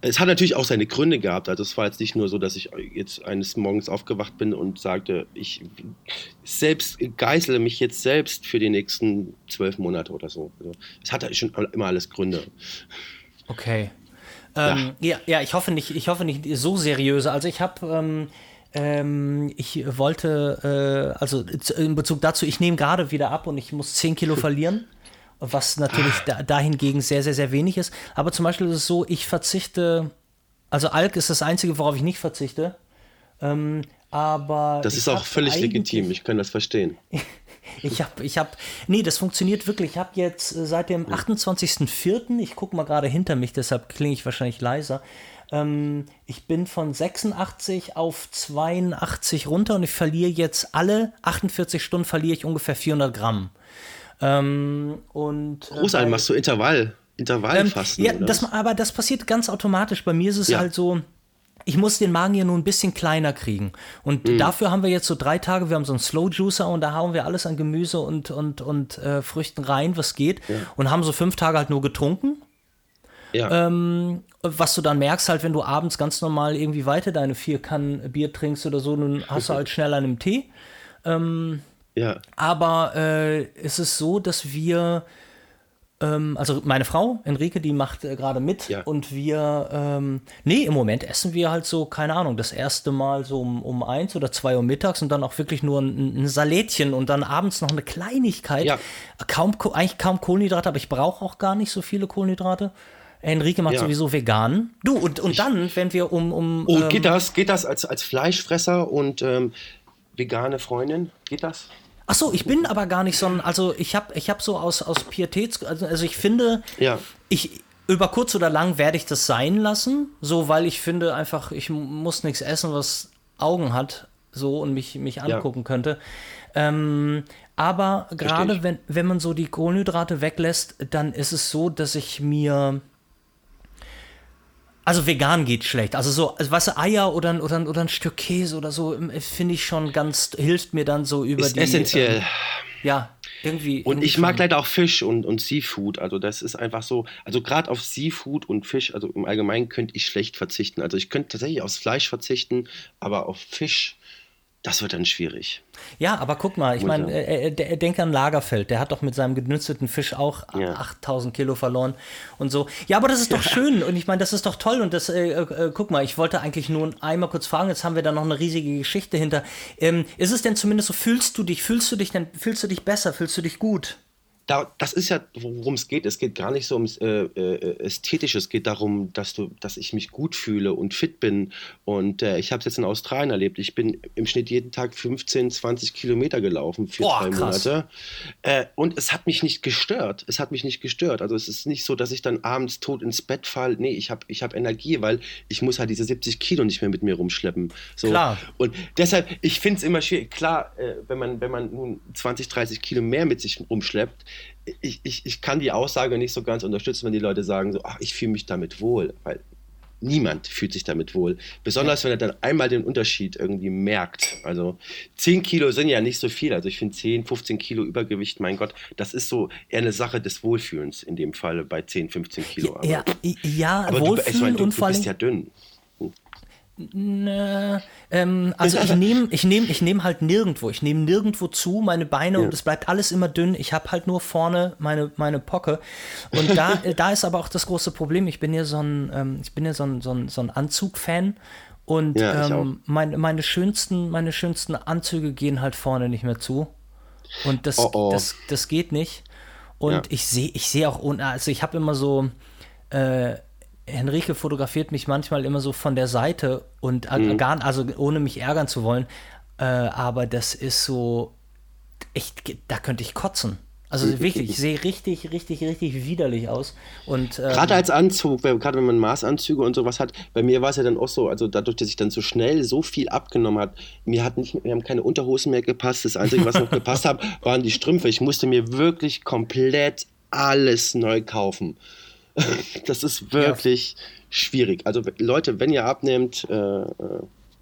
es hat natürlich auch seine Gründe gehabt. Also es war jetzt nicht nur so, dass ich jetzt eines Morgens aufgewacht bin und sagte, ich selbst geißele mich jetzt selbst für die nächsten zwölf Monate oder so. Also es hatte schon immer alles Gründe. Okay. Ähm, ja. ja, ich hoffe nicht, ich hoffe nicht so seriöse. Also ich habe, ähm, ähm, ich wollte, äh, also in Bezug dazu, ich nehme gerade wieder ab und ich muss 10 Kilo verlieren. Was natürlich da, dahingegen sehr, sehr, sehr wenig ist. Aber zum Beispiel ist es so, ich verzichte, also Alk ist das Einzige, worauf ich nicht verzichte. Ähm, aber Das ist auch völlig legitim. Ich kann das verstehen. ich habe, ich habe, nee, das funktioniert wirklich. Ich habe jetzt äh, seit dem 28.04., ich gucke mal gerade hinter mich, deshalb klinge ich wahrscheinlich leiser. Ähm, ich bin von 86 auf 82 runter und ich verliere jetzt alle 48 Stunden verliere ich ungefähr 400 Gramm. Ähm, und äh, Großartig, bei- machst du Intervall, ähm, Intervallfasten? ja, oder das, aber das passiert ganz automatisch. Bei mir ist es Ja. halt so, ich muss den Magen ja nur ein bisschen kleiner kriegen. Und Mhm. dafür haben wir jetzt so drei Tage, wir haben so einen Slow Juicer und da hauen wir alles an Gemüse und, und, und äh, Früchten rein, was geht. Und haben so fünf Tage halt nur getrunken. ja. Ähm, was du dann merkst, halt, wenn du abends ganz normal irgendwie weiter deine vier Kannen Bier trinkst oder so, dann hast du halt schnell einen Tee. ja. Aber äh, es ist so, dass wir, ähm, also meine Frau, Enrique, die macht äh, gerade mit Ja. und wir, ähm, nee, im Moment essen wir halt so, keine Ahnung, das erste Mal so um, um eins oder zwei Uhr mittags und dann auch wirklich nur ein, ein Salätchen und dann abends noch eine Kleinigkeit. Ja. Kaum, eigentlich kaum Kohlenhydrate, aber ich brauche auch gar nicht so viele Kohlenhydrate. Enrique macht Ja. sowieso vegan. Du, und, und dann, wenn wir um, um Oh, ähm, geht das? Geht das als, als Fleischfresser und ähm, vegane Freundin? Geht das? Ach so, ich bin aber gar nicht so ein, also ich habe ich hab so aus, aus Pietäts, also, also ich finde, Ja. ich, über kurz oder lang werde ich das sein lassen, so weil ich finde einfach, ich mu- muss nichts essen, was Augen hat, so und mich, mich angucken könnte. Ähm, aber gerade ich. wenn, wenn man so die Kohlenhydrate weglässt, dann ist es so, dass ich mir also vegan geht schlecht. Also so, also weißt du, Eier oder, ein- oder, oder ein Stück Käse oder so, ähm, finde ich schon ganz, hilft mir dann so über Ist die. essentiell. Ähm, ja, irgendwie. Und irgendwie ich mag schon. leider auch Fisch und, und Seafood. Also das ist einfach so, also gerade auf Seafood und Fisch, also im Allgemeinen könnte ich schlecht verzichten. Also ich könnte tatsächlich aufs Fleisch verzichten, aber auf Fisch, das wird dann schwierig. Ja, aber guck mal, ich meine, ja. äh, äh, denk an Lagerfeld, der hat doch mit seinem genützten Fisch auch Ja. 8000 Kilo verloren und so. Ja, aber das ist doch schön und ich meine, das ist doch toll und das, äh, äh, guck mal, ich wollte eigentlich nur einmal kurz fragen, jetzt haben wir da noch eine riesige Geschichte hinter. Ähm, ist es denn zumindest so, fühlst du dich, fühlst du dich denn, fühlst du dich besser, fühlst du dich gut? Da, das ist ja, worum es geht. Es geht gar nicht so ums äh, äh, Ästhetische. Es geht darum, dass, du, dass ich mich gut fühle und fit bin. Und äh, ich habe es jetzt in Australien erlebt. Ich bin im Schnitt jeden Tag 15, 20 Kilometer gelaufen für Boah, drei krass. Monate. Äh, und es hat mich nicht gestört. Es hat mich nicht gestört. Also es ist nicht so, dass ich dann abends tot ins Bett falle. Nee, ich habe ich hab Energie, weil ich muss halt diese 70 Kilo nicht mehr mit mir rumschleppen. So. Klar. Und deshalb, ich finde es immer schwierig. Klar, äh, wenn, man, wenn man nun 20, 30 Kilo mehr mit sich rumschleppt, ich, ich, ich kann die Aussage nicht so ganz unterstützen, wenn die Leute sagen so, ach, ich fühle mich damit wohl, weil niemand fühlt sich damit wohl. Besonders wenn er dann einmal den Unterschied irgendwie merkt. Also 10 Kilo sind ja nicht so viel. Also ich finde 10, 15 Kilo Übergewicht, mein Gott, das ist so eher eine Sache des Wohlfühlens in dem Fall bei 10, 15 Kilo. Aber, Ja, ja aber du, ich Wohlfühlen meine, du, und du bist ja dünn. Nö, ähm, also ich nehme ich nehm, ich nehm halt nirgendwo. Ich nehme nirgendwo zu, meine Beine Ja. und es bleibt alles immer dünn. Ich habe halt nur vorne meine, meine Pocke. Und da, da ist aber auch das große Problem. Ich bin ja so ein, ähm, ich bin ja so ein, so ein, so ein Anzug-Fan. Und Ja, ähm, mein, meine, schönsten, meine schönsten Anzüge gehen halt vorne nicht mehr zu. Und das, Oh, oh. das, das geht nicht. Und Ja. ich sehe ich sehe auch, also ich habe immer so, äh, Henrike fotografiert mich manchmal immer so von der Seite und Mhm. gar, also ohne mich ärgern zu wollen. Äh, aber das ist so, echt, da könnte ich kotzen. Also wirklich, ich sehe richtig, richtig, richtig widerlich aus. Und ähm, Gerade als Anzug, gerade wenn man Maßanzüge und sowas hat, bei mir war es ja dann auch so, also dadurch, dass ich dann so schnell so viel abgenommen hat, mir hat nicht, mir haben keine Unterhosen mehr gepasst. Das Einzige, was noch gepasst hat, waren die Strümpfe. Ich musste mir wirklich komplett alles neu kaufen. Das ist wirklich schwierig. Also Leute, wenn ihr abnehmt, äh, äh,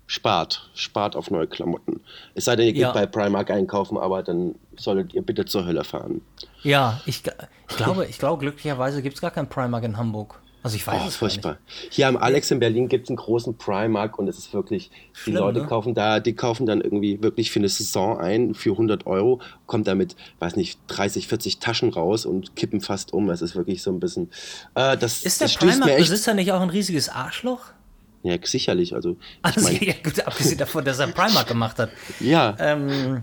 spart, spart auf neue Klamotten. Es sei denn, ihr geht Ja. bei Primark einkaufen, aber dann solltet ihr bitte zur Hölle fahren. ja, ich, ich glaube, ich glaube, glücklicherweise gibt es gar keinen Primark in Hamburg. Also ich weiß Oh, es furchtbar. Hier am Alex in Berlin gibt es einen großen Primark und es ist wirklich, die Schlimm, Leute ne? kaufen da, die kaufen dann irgendwie wirklich für eine Saison ein, für 100 Euro, kommt damit, weiß nicht, 30, 40 Taschen raus und kippen fast um. Es ist wirklich so ein bisschen, äh, das, Ist der Primark-Besitzer nicht auch ein riesiges Arschloch? ja, sicherlich, also, ich Also, mein, ja, gut, abgesehen davon, dass er Primark gemacht hat. ja, Ähm,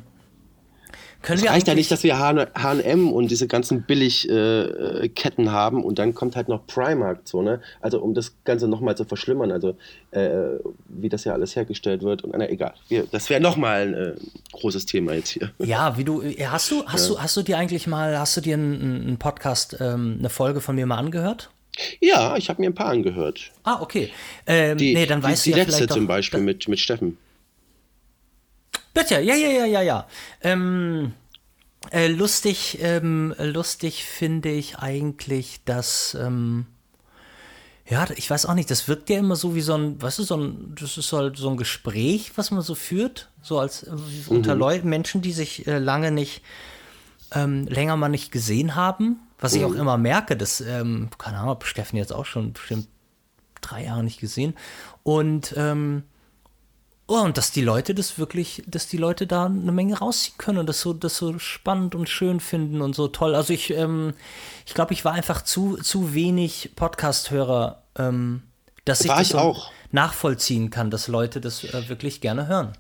können es reicht ja nicht, dass wir H&M und diese ganzen Billigketten äh, Ketten haben und dann kommt halt noch Primark so, ne? Also um das Ganze nochmal zu verschlimmern, also äh, wie das ja alles hergestellt wird und na, egal. Wir, das wäre nochmal ein äh, großes Thema jetzt hier. Ja, wie du, äh, hast du, hast du, hast du dir eigentlich mal, hast du dir einen, einen Podcast, ähm, eine Folge von mir mal angehört? Ja, ich habe mir ein paar angehört. Ah, okay. Ähm, Die, nee, dann die, weißt die du ja letzte vielleicht zum doch, Beispiel mit, mit Steffen. Bitte, ja, ja, ja, ja, ja. Ähm, äh, lustig, ähm, lustig finde ich eigentlich, dass, ähm, ja, ich weiß auch nicht, das wirkt ja immer so wie so ein, weißt du, so ein, das ist halt so ein Gespräch, was man so führt, so als äh, unter Leuten, Menschen, die sich äh, lange nicht, ähm, länger mal nicht gesehen haben, was ich auch immer merke, dass, ähm, keine Ahnung, Steffen jetzt auch schon bestimmt drei Jahre nicht gesehen. Und, ähm, Oh, und dass die Leute das wirklich, dass die Leute da eine Menge rausziehen können und das so, das so spannend und schön finden und so toll. Also ich, ähm, ich glaube, ich war einfach zu, zu wenig Podcast-Hörer, ähm, dass ich War das ich auch. nachvollziehen kann, dass Leute das äh, wirklich gerne hören.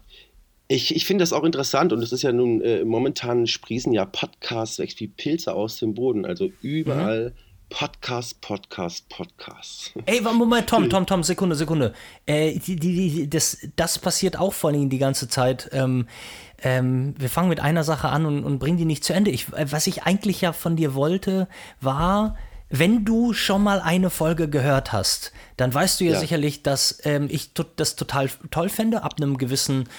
Ich, ich finde das auch interessant und es ist ja nun, äh, momentan sprießen ja Podcasts echt wie Pilze aus dem Boden. Also überall Podcast, Podcast, Podcast. Ey, warte, Moment, Tom, Tom, Tom, Sekunde, Sekunde. Äh, die, die, die, das, das passiert auch vor allen Dingen die ganze Zeit. Ähm, ähm, wir fangen mit einer Sache an und, und bringen die nicht zu Ende. Ich, äh, was ich eigentlich ja von dir wollte, war, wenn du schon mal eine Folge gehört hast, dann weißt du ja, Ja. sicherlich, dass ähm, ich das total toll fände, ab einem gewissen,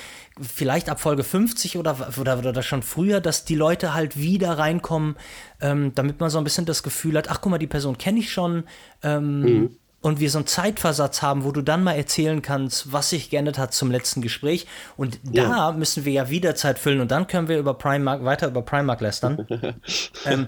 vielleicht ab Folge 50 oder, oder, oder schon früher, dass die Leute halt wieder reinkommen, ähm, damit man so ein bisschen das Gefühl hat, ach guck mal, die Person kenne ich schon, ähm, und wir so einen Zeitversatz haben, wo du dann mal erzählen kannst, was sich geändert hat zum letzten Gespräch. Und da Ja. müssen wir ja wieder Zeit füllen und dann können wir über Primark weiter über Primark lästern. ähm,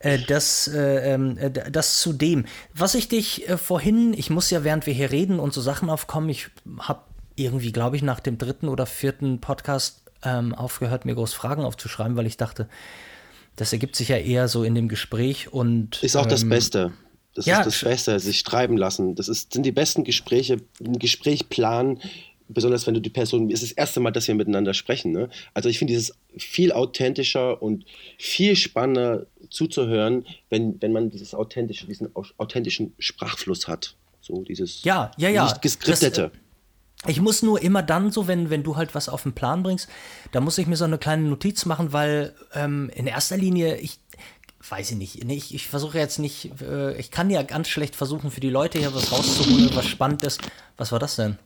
äh, das, äh, ähm, äh, das zu dem. Was ich dich äh, vorhin, ich muss ja, während wir hier reden und so Sachen aufkommen, ich habe irgendwie, glaube ich, nach dem dritten oder vierten Podcast ähm, aufgehört, mir groß Fragen aufzuschreiben, weil ich dachte, das ergibt sich ja eher so in dem Gespräch und Ist auch das ähm, Beste. Das ja, ist das Beste, sich treiben lassen. Das ist, sind die besten Gespräche, ein Gespräch planen, besonders wenn du die Person, es ist das erste Mal, dass wir miteinander sprechen. Ne? Also ich finde dieses viel authentischer und viel spannender zuzuhören, wenn, wenn man dieses authentische, diesen authentischen Sprachfluss hat. So dieses ja, ja, ja. nicht geskriptete. Das, äh, ich muss nur immer dann so, wenn, wenn du halt was auf den Plan bringst, da muss ich mir so eine kleine Notiz machen, weil ähm, in erster Linie, ich weiß ich nicht, ich, ich versuche jetzt nicht, äh, ich kann ja ganz schlecht versuchen, für die Leute hier was rauszuholen, was spannend ist. Was war das denn?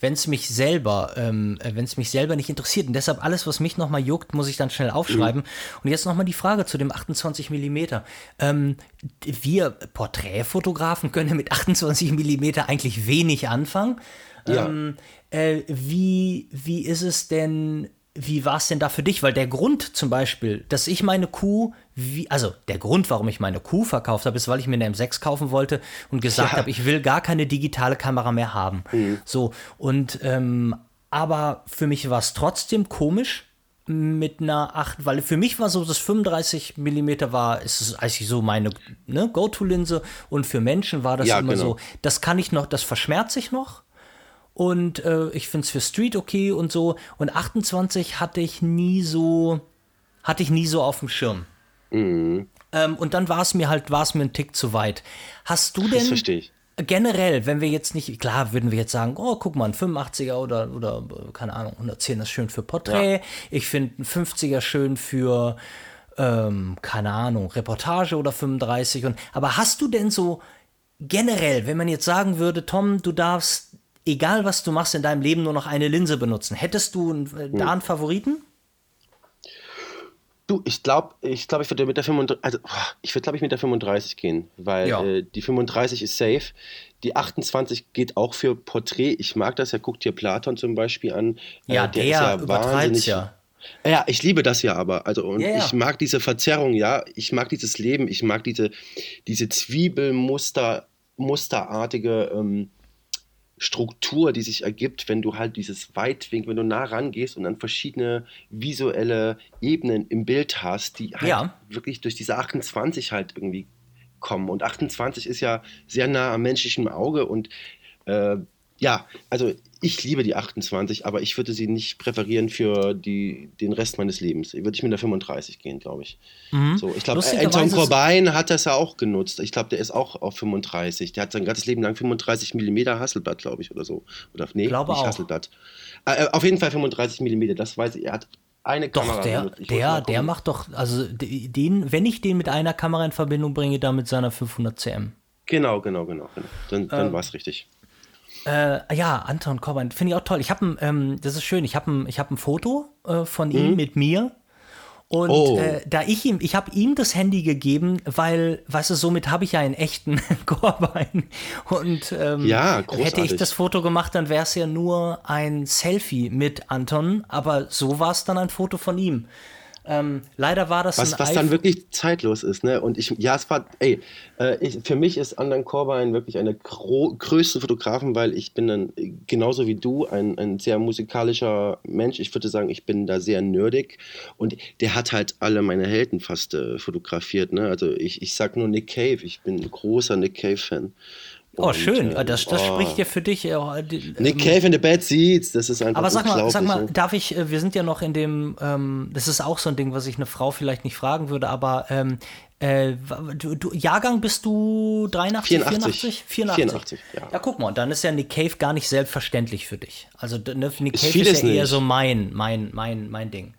wenn es mich selber, ähm, äh, wenn es mich selber nicht interessiert. Und deshalb alles, was mich nochmal juckt, muss ich dann schnell aufschreiben. Mhm. Und jetzt nochmal die Frage zu dem 28 Millimeter. Ähm, wir Porträtfotografen können mit 28 Millimeter eigentlich wenig anfangen. Ja. Ähm, äh, wie, wie ist es denn wie war es denn da für dich? Weil der Grund zum Beispiel, dass ich meine Kuh, wie, also der Grund, warum ich meine Kuh verkauft habe, ist, weil ich mir eine M6 kaufen wollte und gesagt ja. habe, ich will gar keine digitale Kamera mehr haben. Mhm. So, und ähm, aber für mich war es trotzdem komisch mit einer 8, weil für mich war so das 35 mm war, ist es eigentlich so meine ne, Go-To-Linse und für Menschen war das ja, immer genau. so, das kann ich noch, das verschmerze ich noch und äh, ich finde es für Street okay und so. Und 28 hatte ich nie so, hatte ich nie so auf dem Schirm. Mhm. Ähm, und dann war es mir halt, war es mir ein Tick zu weit. Hast du denn. Das verstehe ich. Generell, wenn wir jetzt nicht, klar würden wir jetzt sagen, oh, guck mal, ein 85er oder, oder keine Ahnung, 110 ist schön für Porträt. Ja. Ich finde ein 50er schön für, ähm, keine Ahnung, Reportage oder 35. Und, aber hast du denn so generell, wenn man jetzt sagen würde, Tom, du darfst egal was du machst in deinem Leben, nur noch eine Linse benutzen. Hättest du äh, da einen Favoriten? Du, ich glaube, ich glaube, ich würde mit der 35, also ich würde glaube ich mit der 35 gehen, weil ja. äh, die 35 ist safe. Die 28 geht auch für Porträt. Ich mag das ja. Guck dir Platon zum Beispiel an. Äh, ja, der, der ist ja wahnsinnig. Ja. Ja, ich liebe das ja aber. Also, und ja. ich mag diese Verzerrung, ja. Ich mag dieses Leben. Ich mag diese, diese Zwiebelmuster, musterartige ähm, Struktur, die sich ergibt, wenn du halt dieses Weitwinkel, wenn du nah rangehst und dann verschiedene visuelle Ebenen im Bild hast, die halt ja. wirklich durch diese 28 halt irgendwie kommen. Und 28 ist ja sehr nah am menschlichen Auge und äh, ja, also ich liebe die 28, aber ich würde sie nicht präferieren für die, den Rest meines Lebens. Würde ich mit der 35 gehen, glaube ich. Mhm. So, ich glaube, Anton Corbijn hat das ja auch genutzt. Ich glaube, der ist auch auf 35. Der hat sein ganzes Leben lang 35 mm Hasselblatt, glaube ich, oder so. Oder nee, glaube nicht auch. Hasselblatt. Äh, äh auf jeden Fall 35 mm, das weiß ich. Er hat eine doch, Kamera der, der, der macht doch, also den, wenn ich den mit einer Kamera in Verbindung bringe, dann mit seiner 500 cm. Genau, genau, genau. genau. Dann, dann ähm, war es richtig. Äh, ja, Anton Corbijn, finde ich auch toll. Ich habe ein, ähm, das ist schön, ich habe ein, hab ein Foto äh, von ihm mhm. mit mir. Und oh. äh, da ich ihm, ich habe ihm das Handy gegeben, weil, weißt du, somit habe ich ja einen echten Corbijn. Und ähm, ja, hätte ich das Foto gemacht, dann wäre es ja nur ein Selfie mit Anton, aber so war es dann ein Foto von ihm. Ähm, leider war das was, ein was dann wirklich zeitlos ist, ne? Und ich, ja, es war, ey, äh, ich, für mich ist Andan Korbein wirklich einer größte Fotografen, weil ich bin dann genauso wie du ein, ein sehr musikalischer Mensch. Ich würde sagen, ich bin da sehr nerdig und der hat halt alle meine Helden fast äh, fotografiert, ne? Also ich, ich sag nur Nick Cave, ich bin ein großer Nick Cave Oh, schön. Äh, das, das oh. spricht ja für dich. Äh, Nick ähm, Cave in the Bad Seeds, das ist einfach Aber sag mal, sag mal, darf ich, äh, wir sind ja noch in dem, ähm, das ist auch so ein Ding, was ich eine Frau vielleicht nicht fragen würde, aber ähm, äh, du, du, Jahrgang bist du 83, 84? 84? 84. 84 ja. ja, guck mal, dann ist ja Nick Cave gar nicht selbstverständlich für dich. Also ne, Nick Cave ist, ist ja eher so mein, mein, mein, mein Ding.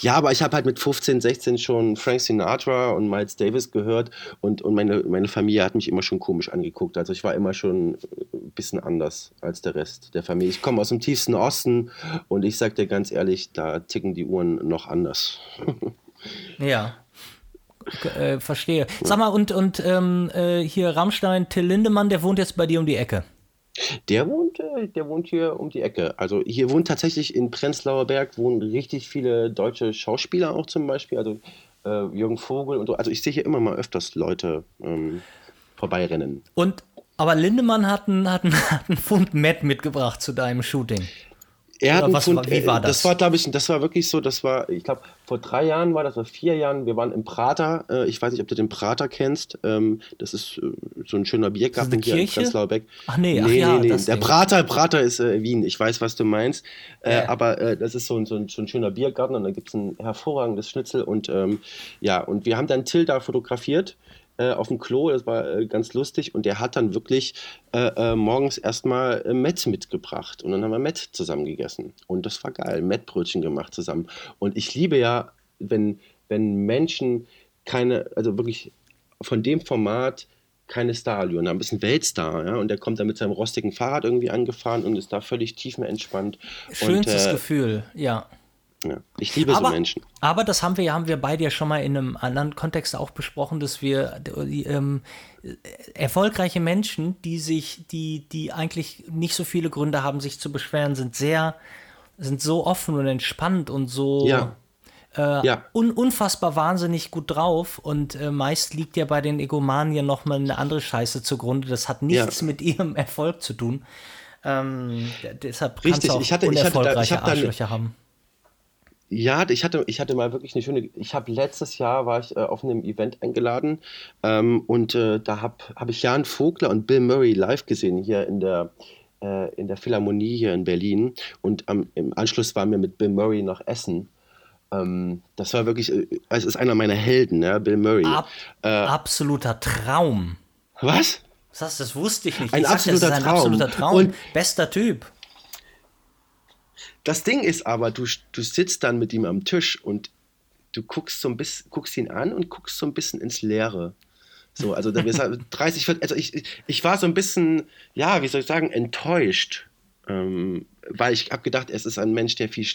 Ja, aber ich habe halt mit 15, 16 schon Frank Sinatra und Miles Davis gehört und, und meine, meine Familie hat mich immer schon komisch angeguckt. Also ich war immer schon ein bisschen anders als der Rest der Familie. Ich komme aus dem tiefsten Osten und ich sag dir ganz ehrlich, da ticken die Uhren noch anders. ja. Äh, verstehe. Sag mal, und, und ähm, äh, hier Rammstein, Till Lindemann, der wohnt jetzt bei dir um die Ecke. Der wohnt, äh, der wohnt hier um die Ecke. Also hier wohnt tatsächlich in Prenzlauer Berg wohnen richtig viele deutsche Schauspieler auch zum Beispiel. Also äh, Jürgen Vogel und so. Also ich sehe hier immer mal öfters Leute ähm, vorbeirennen. Und aber Lindemann hat einen, hat einen, hat einen Pfund Met mitgebracht zu deinem Shooting. Erdenfund, was, wie war das? Das war, glaube ich, das war wirklich so, das war, ich glaube, vor drei Jahren war das, vor vier Jahren, wir waren im Prater, äh, ich weiß nicht, ob du den Prater kennst, ähm, das ist äh, so ein schöner Biergarten hier in Prenzlauer Berg. Ach nee, ach nee, ja, nee, nee. Der Prater, Prater ist äh, Wien, ich weiß, was du meinst, äh, Ja. aber äh, das ist so ein, so, ein, so ein schöner Biergarten und da gibt es ein hervorragendes Schnitzel und ähm, ja, und wir haben dann Till da fotografiert äh, auf dem Klo, das war äh, ganz lustig. Und der hat dann wirklich äh, äh, morgens erstmal äh, Met mitgebracht. Und dann haben wir Met zusammen gegessen. Und das war geil, Mettbrötchen gemacht zusammen. Und ich liebe ja, wenn, wenn Menschen keine, also wirklich von dem Format keine Starallüren, ein bisschen Weltstar, ja, und der kommt dann mit seinem rostigen Fahrrad irgendwie angefahren und ist da völlig tiefenentspannt. Schönstes und, äh, Gefühl, ja. Ja, ich liebe aber, so Menschen. Aber das haben wir, haben wir beide ja schon mal in einem anderen Kontext auch besprochen, dass wir die, ähm, erfolgreiche Menschen, die sich, die, die eigentlich nicht so viele Gründe haben, sich zu beschweren, sind sehr, sind so offen und entspannt und so Ja. äh, Ja. un, unfassbar wahnsinnig gut drauf. Und äh, meist liegt ja bei den Egomanen ja nochmal eine andere Scheiße zugrunde. Das hat nichts Ja. mit ihrem Erfolg zu tun. Ähm, deshalb Richtig, ich hatte- ich hatte da- ich unerfolgreiche hab da eine- Arschlöcher haben. Ja, ich hatte, ich hatte mal wirklich eine schöne. Ich habe letztes Jahr war ich äh, auf einem Event eingeladen ähm, und äh, da habe hab ich Jan Vogler und Bill Murray live gesehen hier in der äh, in der Philharmonie hier in Berlin und am, im Anschluss waren wir mit Bill Murray nach Essen. Ähm, das war wirklich, äh, es ist einer meiner Helden, ja, Bill Murray. Ab, Äh, absoluter Traum. Was? Du, das wusste ich nicht. Ein ich sagte, absoluter ein Traum. absoluter Traum. Und- Bester Typ. Das Ding ist aber, du, du sitzt dann mit ihm am Tisch und du guckst so ein bisschen, guckst ihn an und guckst so ein bisschen ins Leere. So, also da wir sagen, 30, 40, also ich, ich war so ein bisschen, ja, wie soll ich sagen, enttäuscht. Ähm, weil ich habe gedacht, es ist ein Mensch, der viel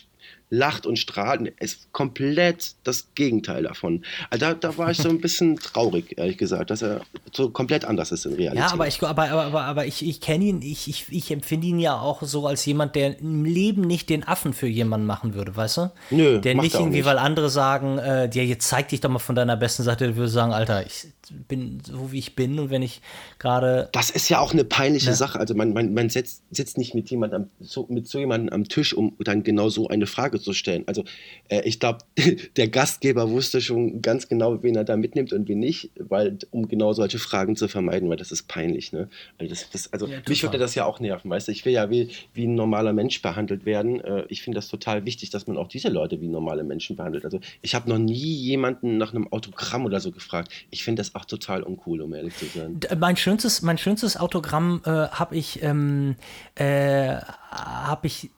lacht und strahlt. Ist komplett das Gegenteil davon. Also da, da war ich so ein bisschen traurig, ehrlich gesagt, dass er so komplett anders ist in Realität. Ja, aber ich, aber, aber, aber, aber ich, ich kenne ihn, ich, ich, ich empfinde ihn ja auch so als jemand, der im Leben nicht den Affen für jemanden machen würde, weißt du? Nö, Der nicht irgendwie, nicht. weil andere sagen, äh, ja, jetzt zeig dich doch mal von deiner besten Seite, der würde sagen, Alter, ich bin so wie ich bin und wenn ich gerade Das ist ja auch eine peinliche Sache. Also man, man, man setzt, sitzt nicht mit jemandem am, so, mit so jemandem am Tisch, um dann genau so eine Frage zu stellen. Also äh, ich glaube, der Gastgeber wusste schon ganz genau, wen er da mitnimmt und wen nicht, weil um genau solche Fragen zu vermeiden, weil das ist peinlich. Ne? Also, das, das, also Ja, mich würde das ja auch nerven, weißt du. Ich will ja wie, wie ein normaler Mensch behandelt werden. Äh, ich finde das total wichtig, dass man auch diese Leute wie normale Menschen behandelt. Also ich habe noch nie jemanden nach einem Autogramm oder so gefragt. Ich finde das auch total uncool, um ehrlich zu sein. Mein schönstes, mein schönstes Autogramm äh, habe ich, ähm, äh, habe ich,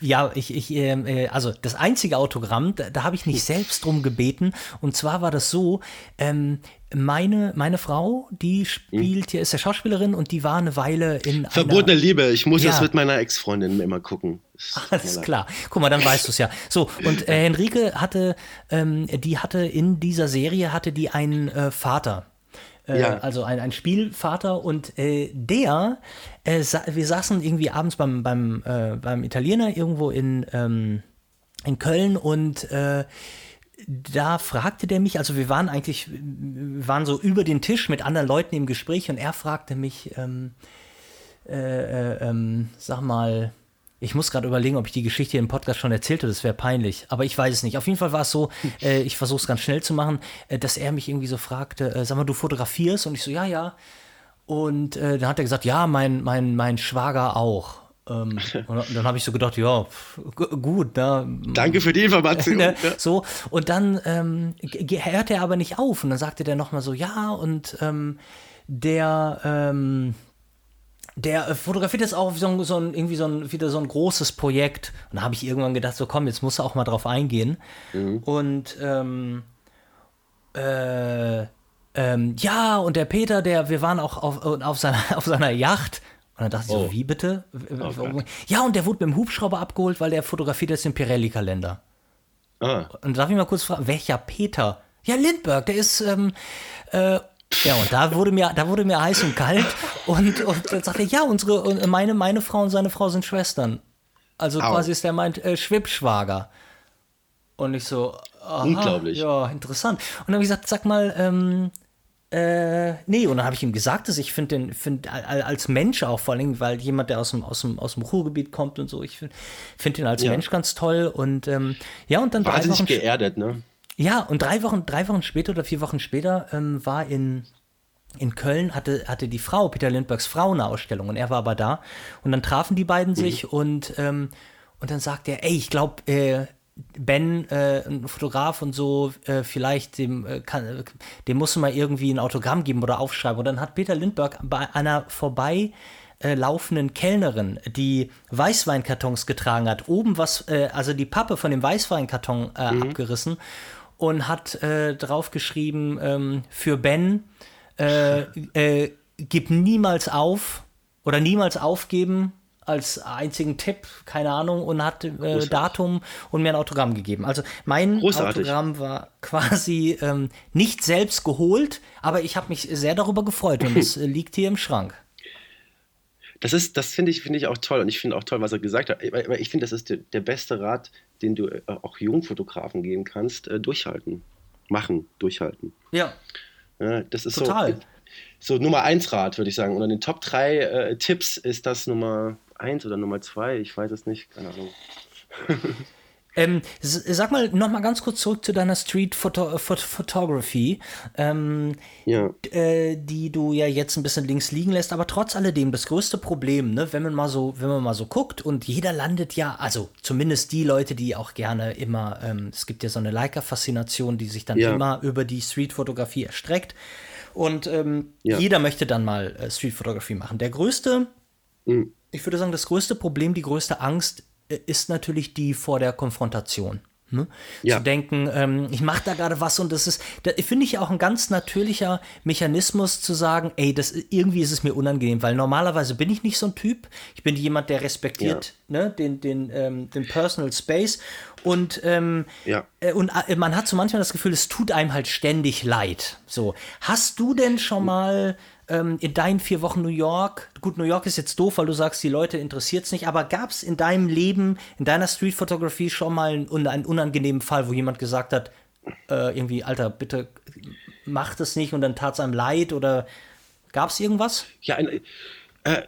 ja, ich, ich, ähm, äh, also das einzige Autogramm, da, da habe ich nicht selbst drum gebeten. Und zwar war das so, ähm, meine, meine Frau, die spielt hier, ist ja Schauspielerin und die war eine Weile in Verbotene einer, Liebe, ich muss Ja. das mit meiner Ex-Freundin immer gucken. Alles klar. Guck mal, dann weißt du es ja. So, und äh, Henrike hatte, ähm, die hatte in dieser Serie, hatte die einen äh, Vater. Äh, Ja. Also ein, ein Spielvater und äh, der, äh, sa wir saßen irgendwie abends beim, beim, äh, beim Italiener irgendwo in, ähm, in Köln und da fragte der mich, also wir waren eigentlich, wir waren so über den Tisch mit anderen Leuten im Gespräch und er fragte mich, ähm, äh, äh, ähm, sag mal, ich muss gerade überlegen, ob ich die Geschichte hier im Podcast schon erzählte, das wäre peinlich, aber ich weiß es nicht. Auf jeden Fall war es so, äh, ich versuche es ganz schnell zu machen, äh, dass er mich irgendwie so fragte, äh, sag mal, du fotografierst? Und ich so, ja, ja. Und äh, dann hat er gesagt, ja, mein, mein, mein Schwager auch. Ähm, und dann habe ich so gedacht, ja, pf, gu- gut, ne, Danke für die Information. ne, Ja. so, und dann ähm, hörte er aber nicht auf. Und dann sagte der nochmal so, ja, und ähm, der, ähm, der äh, fotografiert jetzt auch so, so ein, irgendwie so ein, wieder so ein großes Projekt. Und da habe ich irgendwann gedacht, so komm, jetzt muss er auch mal drauf eingehen. Und ähm, äh, ähm, ja, und der Peter, der, wir waren auch auf, auf, seiner, auf seiner Yacht. Und dann dachte ich so, Oh. wie bitte? Oh Gott. ja, und der wurde mit dem Hubschrauber abgeholt, weil der fotografiert jetzt den Pirelli-Kalender. Ah, Und darf ich mal kurz fragen, welcher Peter? Ja, Lindbergh, der ist, ähm, äh, ja, und da wurde mir, da wurde mir heiß und kalt und, und dann sagt er, ja, unsere, und meine, meine Frau und seine Frau sind Schwestern. Also Au. quasi ist der meint äh, Schwibschwager. Und ich so, aha, Unglaublich. Ja, interessant. Und dann habe ich gesagt, sag mal, ähm, äh, nee, und dann habe ich ihm gesagt, dass ich finde den, find, als Mensch auch vor allem, weil jemand, der aus dem, aus dem, aus dem Ruhrgebiet kommt und so, ich finde find ihn als ja. Mensch ganz toll und ähm, ja, und dann drei Wochen geerdet, ne? Ja, und drei Wochen, drei Wochen später oder vier Wochen später ähm, war in, in Köln, hatte, hatte die Frau, Peter Lindbergs Frau, eine Ausstellung und er war aber da. Und dann trafen die beiden mhm. sich und, ähm, und dann sagt er, ey, ich glaube, äh, Ben, äh, ein Fotograf und so, äh, vielleicht dem, äh, kann, dem musst du mal irgendwie ein Autogramm geben oder aufschreiben. Und dann hat Peter Lindbergh bei einer vorbei äh, laufenden Kellnerin, die Weißweinkartons getragen hat, oben was, äh, also die Pappe von dem Weißweinkarton äh, mhm. abgerissen und hat draufgeschrieben ähm, für Ben, gib niemals auf oder niemals aufgeben als einzigen Tipp, keine Ahnung, und hat äh, Datum und mir ein Autogramm gegeben. Also mein Großartig. Autogramm war quasi ähm, nicht selbst geholt, aber ich habe mich sehr darüber gefreut und es äh, liegt hier im Schrank. Das ist, das finde ich, finde ich auch toll und ich finde auch toll, was er gesagt hat. Weil ich finde, das ist der, der, beste Rat, den du äh, auch Jungfotografen geben kannst: äh, durchhalten, machen, durchhalten. Ja. ja das ist Total. so, so Nummer 1 Rat, würde ich sagen. Und in den Top 3 äh, Tipps ist das Nummer 1 oder Nummer 2, ich weiß es nicht, keine Ahnung. Ähm, sag mal noch mal ganz kurz zurück zu deiner Street Photo Photography, ähm, ja. äh, die du ja jetzt ein bisschen links liegen lässt, aber trotz alledem das größte Problem, ne, wenn man mal so, wenn man mal so guckt und jeder landet ja, also zumindest die Leute, die auch gerne immer, ähm, es gibt ja so eine Leica-Faszination, die sich dann ja. immer über die Street-Fotografie erstreckt und ähm, ja. jeder möchte dann mal äh, Street-Fotografie machen. Der größte mhm ich würde sagen, das größte Problem, die größte Angst äh, ist natürlich die vor der Konfrontation. Ne? Ja. Zu denken, ähm, ich mache da gerade was und das ist, da finde ich auch ein ganz natürlicher Mechanismus zu sagen, ey, das irgendwie ist es mir unangenehm, weil normalerweise bin ich nicht so ein Typ. Ich bin jemand, der respektiert ja. ne, den, den, ähm, den Personal Space und, ähm, ja. äh, und äh, man hat so manchmal das Gefühl, es tut einem halt ständig leid. So, hast du denn schon mal ähm, in deinen vier Wochen New York, gut, New York ist jetzt doof, weil du sagst, die Leute interessiert es nicht, aber gab es in deinem Leben, in deiner Street-Fotografie schon mal einen, einen, unangenehmen Fall, wo jemand gesagt hat, äh, irgendwie, Alter, bitte mach das nicht und dann tat es einem leid oder gab es irgendwas? Ja, ein, äh,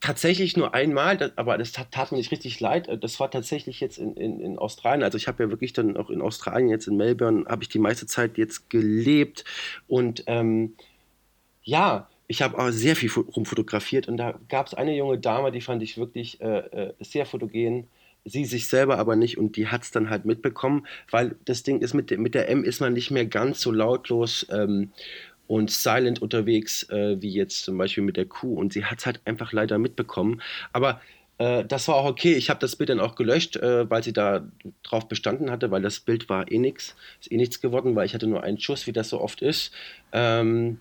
tatsächlich nur einmal, aber das tat, tat, mir nicht richtig leid. Das war tatsächlich jetzt in, in, in Australien. Also ich habe ja wirklich dann auch in Australien, jetzt in Melbourne, habe ich die meiste Zeit jetzt gelebt und ähm, ja, ich habe auch sehr viel rumfotografiert und da gab es eine junge Dame, die fand ich wirklich äh, äh, sehr fotogen. Sie sich selber aber nicht und die hat es dann halt mitbekommen, weil das Ding ist, mit, mit der M ist man nicht mehr ganz so lautlos ähm, und silent unterwegs äh, wie jetzt zum Beispiel mit der Q und sie hat es halt einfach leider mitbekommen. Aber äh, das war auch okay. Ich habe das Bild dann auch gelöscht, äh, weil sie da drauf bestanden hatte, weil das Bild war eh nichts, ist eh nichts geworden, weil ich hatte nur einen Schuss, wie das so oft ist. Ähm,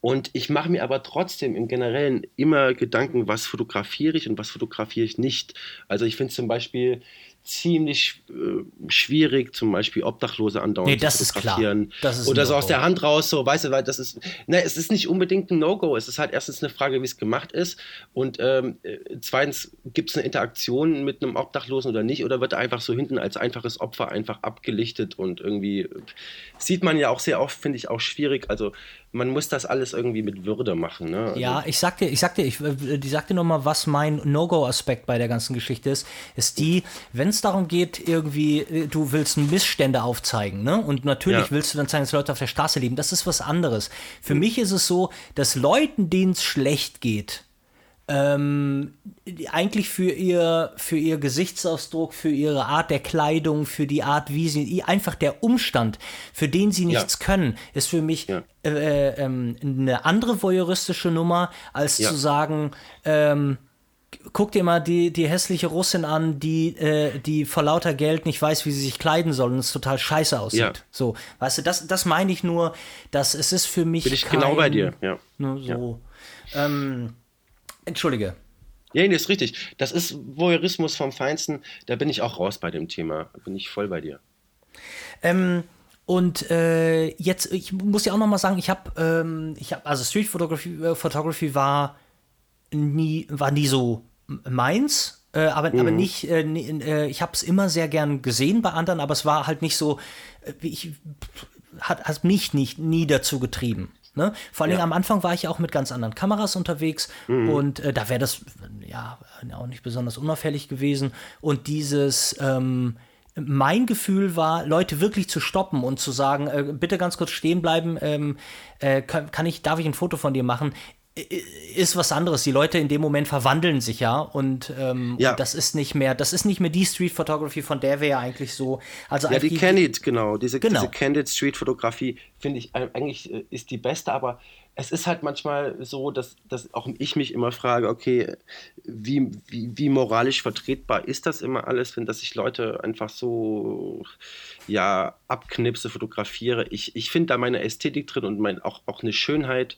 und ich mache mir aber trotzdem im Generellen immer Gedanken, was fotografiere ich und was fotografiere ich nicht. Also ich finde zum Beispiel ziemlich äh, schwierig, zum Beispiel Obdachlose andauernd nee, das zu fotografieren. Ist klar. Das ist Oder so aus der Hand raus, so, weißt du, weil das ist, ne, es ist nicht unbedingt ein No-Go. Es ist halt erstens eine Frage, wie es gemacht ist. Und ähm, äh, zweitens, gibt es eine Interaktion mit einem Obdachlosen oder nicht? Oder wird er einfach so hinten als einfaches Opfer einfach abgelichtet und irgendwie sieht man ja auch sehr oft, finde ich auch schwierig. Also man muss das alles irgendwie mit Würde machen. Ne? Also ja, ich sag dir, ich sag dir, ich, äh, die sagte noch mal, was mein No-Go-Aspekt bei der ganzen Geschichte ist, ist die, wenn es darum geht, irgendwie, äh, du willst Missstände aufzeigen, ne? Und natürlich ja. willst du dann zeigen, dass Leute auf der Straße leben. Das ist was anderes. Für mhm. mich ist es so, dass Leuten, denen es schlecht geht, ähm, eigentlich für ihr, für ihr Gesichtsausdruck, für ihre Art der Kleidung, für die Art, wie sie, einfach der Umstand, für den sie nichts ja. können, ist für mich ja. äh, äh, eine andere voyeuristische Nummer, als ja. zu sagen, ähm, guck dir mal die, die hässliche Russin an, die, äh, die vor lauter Geld nicht weiß, wie sie sich kleiden soll und es total scheiße aussieht. Ja. So, weißt du, das, das meine ich nur, dass es ist für mich. Bin ich kein, genau bei dir, ja. Ne, so. Ja. Ähm, Entschuldige. Ja, nee, ist richtig. Das ist Voyeurismus vom Feinsten. Da bin ich auch raus bei dem Thema. Bin ich voll bei dir. Ähm, und äh, jetzt, ich muss ja auch noch mal sagen, ich habe, ähm, ich habe, also Street Photography, äh, Photography war nie, war nie so meins. Äh, aber, mhm. aber nicht, äh, äh, ich habe es immer sehr gern gesehen bei anderen, aber es war halt nicht so, äh, ich hat, hat mich nicht nie dazu getrieben. Ne? Vor allem ja. am Anfang war ich auch mit ganz anderen Kameras unterwegs mhm. und äh, da wäre das ja auch nicht besonders unauffällig gewesen. Und dieses ähm, mein Gefühl war, Leute wirklich zu stoppen und zu sagen, äh, bitte ganz kurz stehen bleiben, ähm, äh, kann, ich, darf ich ein Foto von dir machen? Ist was anderes. Die Leute in dem Moment verwandeln sich ja und, ähm, ja. und das ist nicht mehr, das ist nicht mehr die Street Photography, von der wir ja eigentlich so. Also ja, die, die Candid, genau. Diese, genau. diese Candid Street Fotografie finde ich eigentlich äh, ist die beste, aber es ist halt manchmal so, dass, dass auch ich mich immer frage, okay, wie, wie, wie moralisch vertretbar ist das immer alles, wenn dass ich Leute einfach so ja abknipse, fotografiere. Ich, ich finde da meine Ästhetik drin und mein, auch, auch eine Schönheit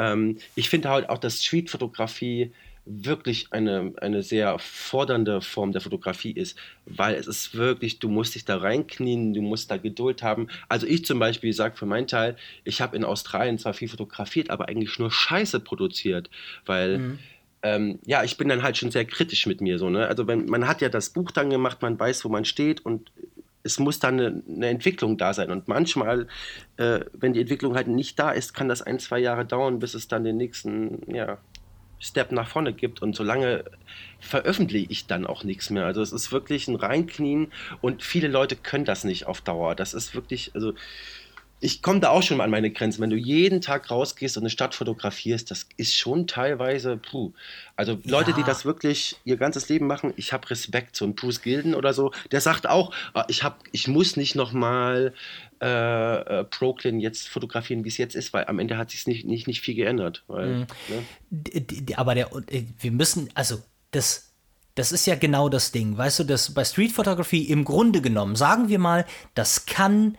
ähm, ich finde halt auch, dass Street-Fotografie wirklich eine, eine sehr fordernde Form der Fotografie ist, weil es ist wirklich, du musst dich da reinknien, du musst da Geduld haben. Also ich zum Beispiel sage für meinen Teil, ich habe in Australien zwar viel fotografiert, aber eigentlich nur Scheiße produziert, weil mhm. ähm, ja, ich bin dann halt schon sehr kritisch mit mir so. Ne? Also wenn, man hat ja das Buch dann gemacht, man weiß, wo man steht und es muss dann eine, eine, Entwicklung da sein. Und manchmal, äh, wenn die Entwicklung halt nicht da ist, kann das ein, zwei Jahre dauern, bis es dann den nächsten ja, Step nach vorne gibt. Und solange veröffentliche ich dann auch nichts mehr. Also es ist wirklich ein Reinknien und viele Leute können das nicht auf Dauer. Das ist wirklich, also ich komme da auch schon mal an meine Grenzen. Wenn du jeden Tag rausgehst und eine Stadt fotografierst, das ist schon teilweise, puh. Also Leute, ja. die das wirklich ihr ganzes Leben machen, ich habe Respekt. So ein Bruce Gilden oder so, der sagt auch, ah, ich, hab, ich muss nicht nochmal äh, äh, Brooklyn jetzt fotografieren, wie es jetzt ist, weil am Ende hat sich nicht, nicht, nicht viel geändert. Weil, mhm. ne? Aber der, äh, wir müssen, also das das ist ja genau das Ding. Weißt du, das bei Street Photography im Grunde genommen, sagen wir mal, das kann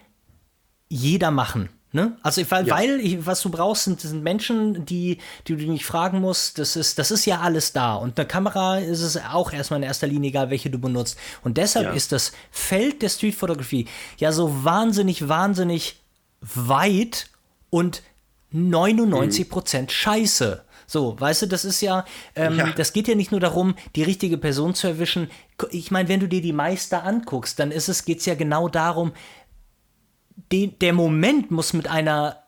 jeder machen. Ne? Also weil, ja. weil was du brauchst, sind, sind Menschen, die, die du nicht fragen musst. Das ist, das ist ja alles da. Und eine Kamera ist es auch erstmal in erster Linie egal, welche du benutzt. Und deshalb ja. ist das Feld der Streetfotografie ja so wahnsinnig, wahnsinnig weit und 99 Prozent mhm. Scheiße. So, weißt du, das ist ja, ähm, ja, das geht ja nicht nur darum, die richtige Person zu erwischen. Ich meine, wenn du dir die Meister anguckst, dann ist es, geht's ja genau darum, den, der Moment muss mit einer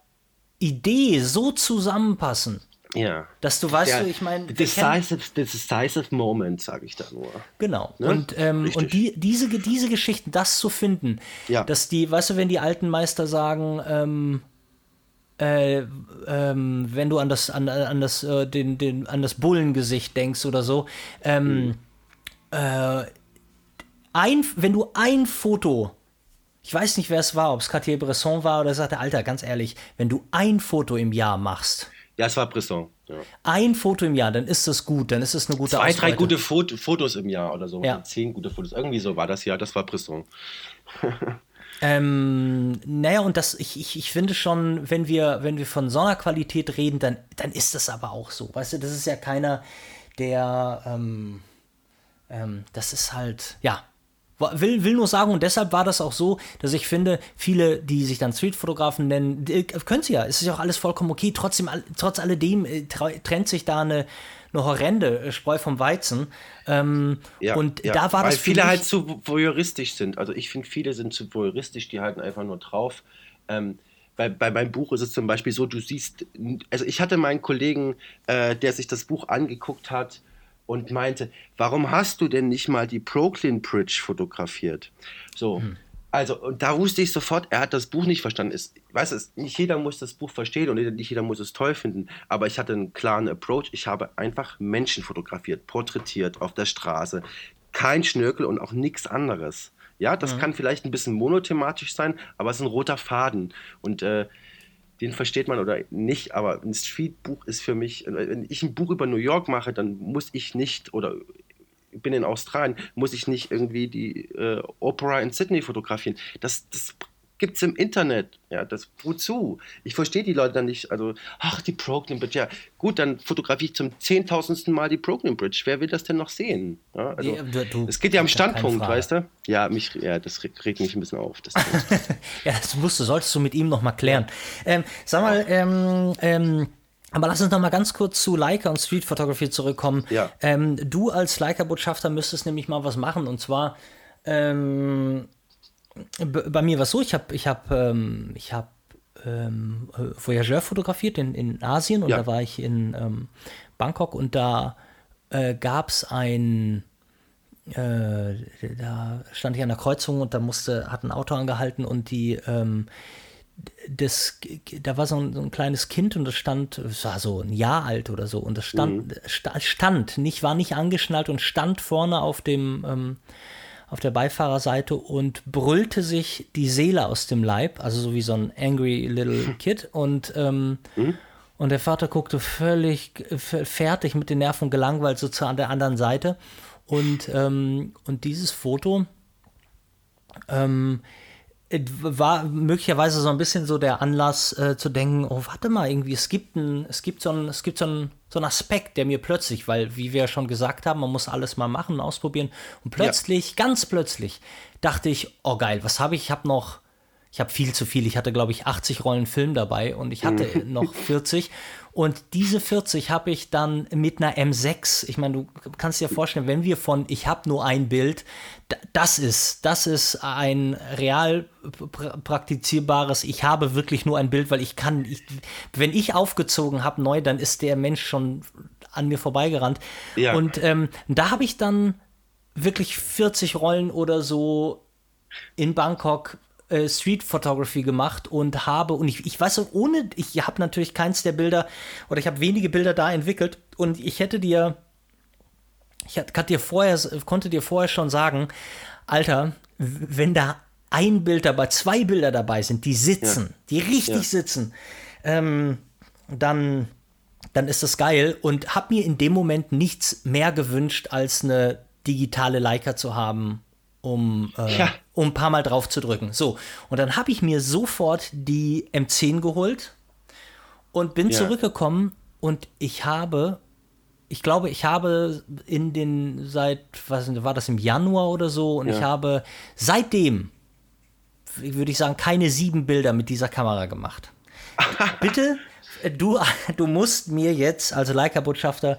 Idee so zusammenpassen. Ja. Dass du weißt, ja, ich meine. Decisive, decisive Moment, sage ich da nur. Genau. Ne? Und, ähm, und die, diese, diese Geschichten, das zu finden, ja. dass die, weißt du, wenn die alten Meister sagen, ähm, äh, ähm, wenn du an das, an, an das, äh, den, den, an das Bullengesicht denkst oder so, ähm, mhm. äh, ein, wenn du ein Foto ich weiß nicht, wer es war, ob es Cartier-Bresson war oder sagte, Alter, ganz ehrlich, wenn du ein Foto im Jahr machst. Ja, es war Bresson. Ja. Ein Foto im Jahr, dann ist das gut, dann ist es eine gute Zwei, Ausbeute. drei gute Fot Fotos im Jahr oder so. Ja. Zehn gute Fotos. Irgendwie so war das ja, das war Bresson. ähm, naja, und das, ich, ich, ich finde schon, wenn wir, wenn wir von Sonderqualität reden, dann, dann ist das aber auch so. Weißt du, das ist ja keiner, der, ähm, ähm, das ist halt, ja, Will, will nur sagen, und deshalb war das auch so, dass ich finde, viele, die sich dann Streetfotografen nennen, können sie ja, es ist ja auch alles vollkommen okay. Trotzdem, trotz alledem äh, trennt sich da eine, eine horrende äh, Spreu vom Weizen. Ähm, ja, und ja, da war weil das. viele halt zu voyeuristisch sind. Also ich finde, viele sind zu voyeuristisch, die halten einfach nur drauf. Ähm, bei, bei meinem Buch ist es zum Beispiel so, du siehst, also ich hatte meinen Kollegen, äh, der sich das Buch angeguckt hat, und meinte, warum hast du denn nicht mal die Brooklyn Bridge fotografiert? So. Hm. Also, und da wusste ich sofort, er hat das Buch nicht verstanden. Ich weiß es, nicht jeder muss das Buch verstehen und nicht jeder muss es toll finden, aber ich hatte einen klaren Approach. Ich habe einfach Menschen fotografiert, porträtiert auf der Straße. Kein Schnörkel und auch nichts anderes. Ja, das mhm. kann vielleicht ein bisschen monothematisch sein, aber es ist ein roter Faden. Und äh, den versteht man oder nicht, aber ein Streetbuch ist für mich, wenn ich ein Buch über New York mache, dann muss ich nicht oder bin in Australien, muss ich nicht irgendwie die äh, Opera in Sydney fotografieren. Das, das gibt es im Internet. Ja, das, wozu? Ich verstehe die Leute dann nicht. Also, ach, die Brooklyn Bridge. Ja, gut, dann fotografiere ich zum zehntausendsten Mal die Brooklyn Bridge. Wer will das denn noch sehen? Ja, also, es geht ja am Standpunkt, weißt du? Ja, mich, ja, das regt mich ein bisschen auf. Das ja, das musst du, solltest du mit ihm noch mal klären. Ähm, sag mal, ähm, ähm, aber lass uns noch mal ganz kurz zu Leica und Street Photography zurückkommen. Ja. Ähm, du als Leica-Botschafter müsstest nämlich mal was machen und zwar ähm, bei mir war es so, ich habe ich hab, ähm, ich hab, ähm, Voyageur fotografiert in, in Asien und ja. da war ich in ähm, Bangkok und da äh, gab es ein, äh, da stand ich an der Kreuzung und da musste, hat ein Auto angehalten und die, ähm, das, da war so ein, so ein, kleines Kind und das stand, es war so ein Jahr alt oder so und das stand, mhm. stand, nicht, war nicht angeschnallt und stand vorne auf dem, ähm, auf der Beifahrerseite und brüllte sich die Seele aus dem Leib, also so wie so ein angry little kid. Und ähm, mhm. und der Vater guckte völlig fertig mit den Nerven gelangweilt so zu an der anderen Seite. Und ähm, und dieses Foto ähm, war möglicherweise so ein bisschen so der Anlass äh, zu denken, oh, warte mal, irgendwie, es gibt ein, es gibt so ein, es gibt so ein, so ein Aspekt, der mir plötzlich, weil, wie wir ja schon gesagt haben, man muss alles mal machen, ausprobieren. Und plötzlich, ja. ganz plötzlich, dachte ich, oh geil, was habe ich? Ich habe noch, ich habe viel zu viel. Ich hatte, glaube ich, 80 Rollen Film dabei und ich hatte mhm. noch 40. Und diese 40 habe ich dann mit einer M6. Ich meine, du kannst dir vorstellen, wenn wir von ich habe nur ein Bild, das ist, das ist ein real praktizierbares, ich habe wirklich nur ein Bild, weil ich kann, ich, wenn ich aufgezogen habe neu, dann ist der Mensch schon an mir vorbeigerannt. Ja. Und ähm, da habe ich dann wirklich 40 Rollen oder so in Bangkok äh, Street Photography gemacht und habe, und ich, ich weiß, ohne, ich habe natürlich keins der Bilder oder ich habe wenige Bilder da entwickelt und ich hätte dir, ich hatte dir vorher, konnte dir vorher schon sagen, Alter, wenn da ein Bild dabei, zwei Bilder dabei sind, die sitzen, ja. die richtig ja. sitzen, ähm, dann, dann ist das geil und habe mir in dem Moment nichts mehr gewünscht, als eine digitale Leica zu haben, um, äh, ja. um ein paar Mal drauf zu drücken. So, und dann habe ich mir sofort die M10 geholt und bin ja. zurückgekommen und ich habe, ich glaube, ich habe in den, seit, was war das im Januar oder so, und ja. ich habe seitdem, würde ich sagen, keine sieben Bilder mit dieser Kamera gemacht. Bitte, du, du musst mir jetzt, also Leica-Botschafter,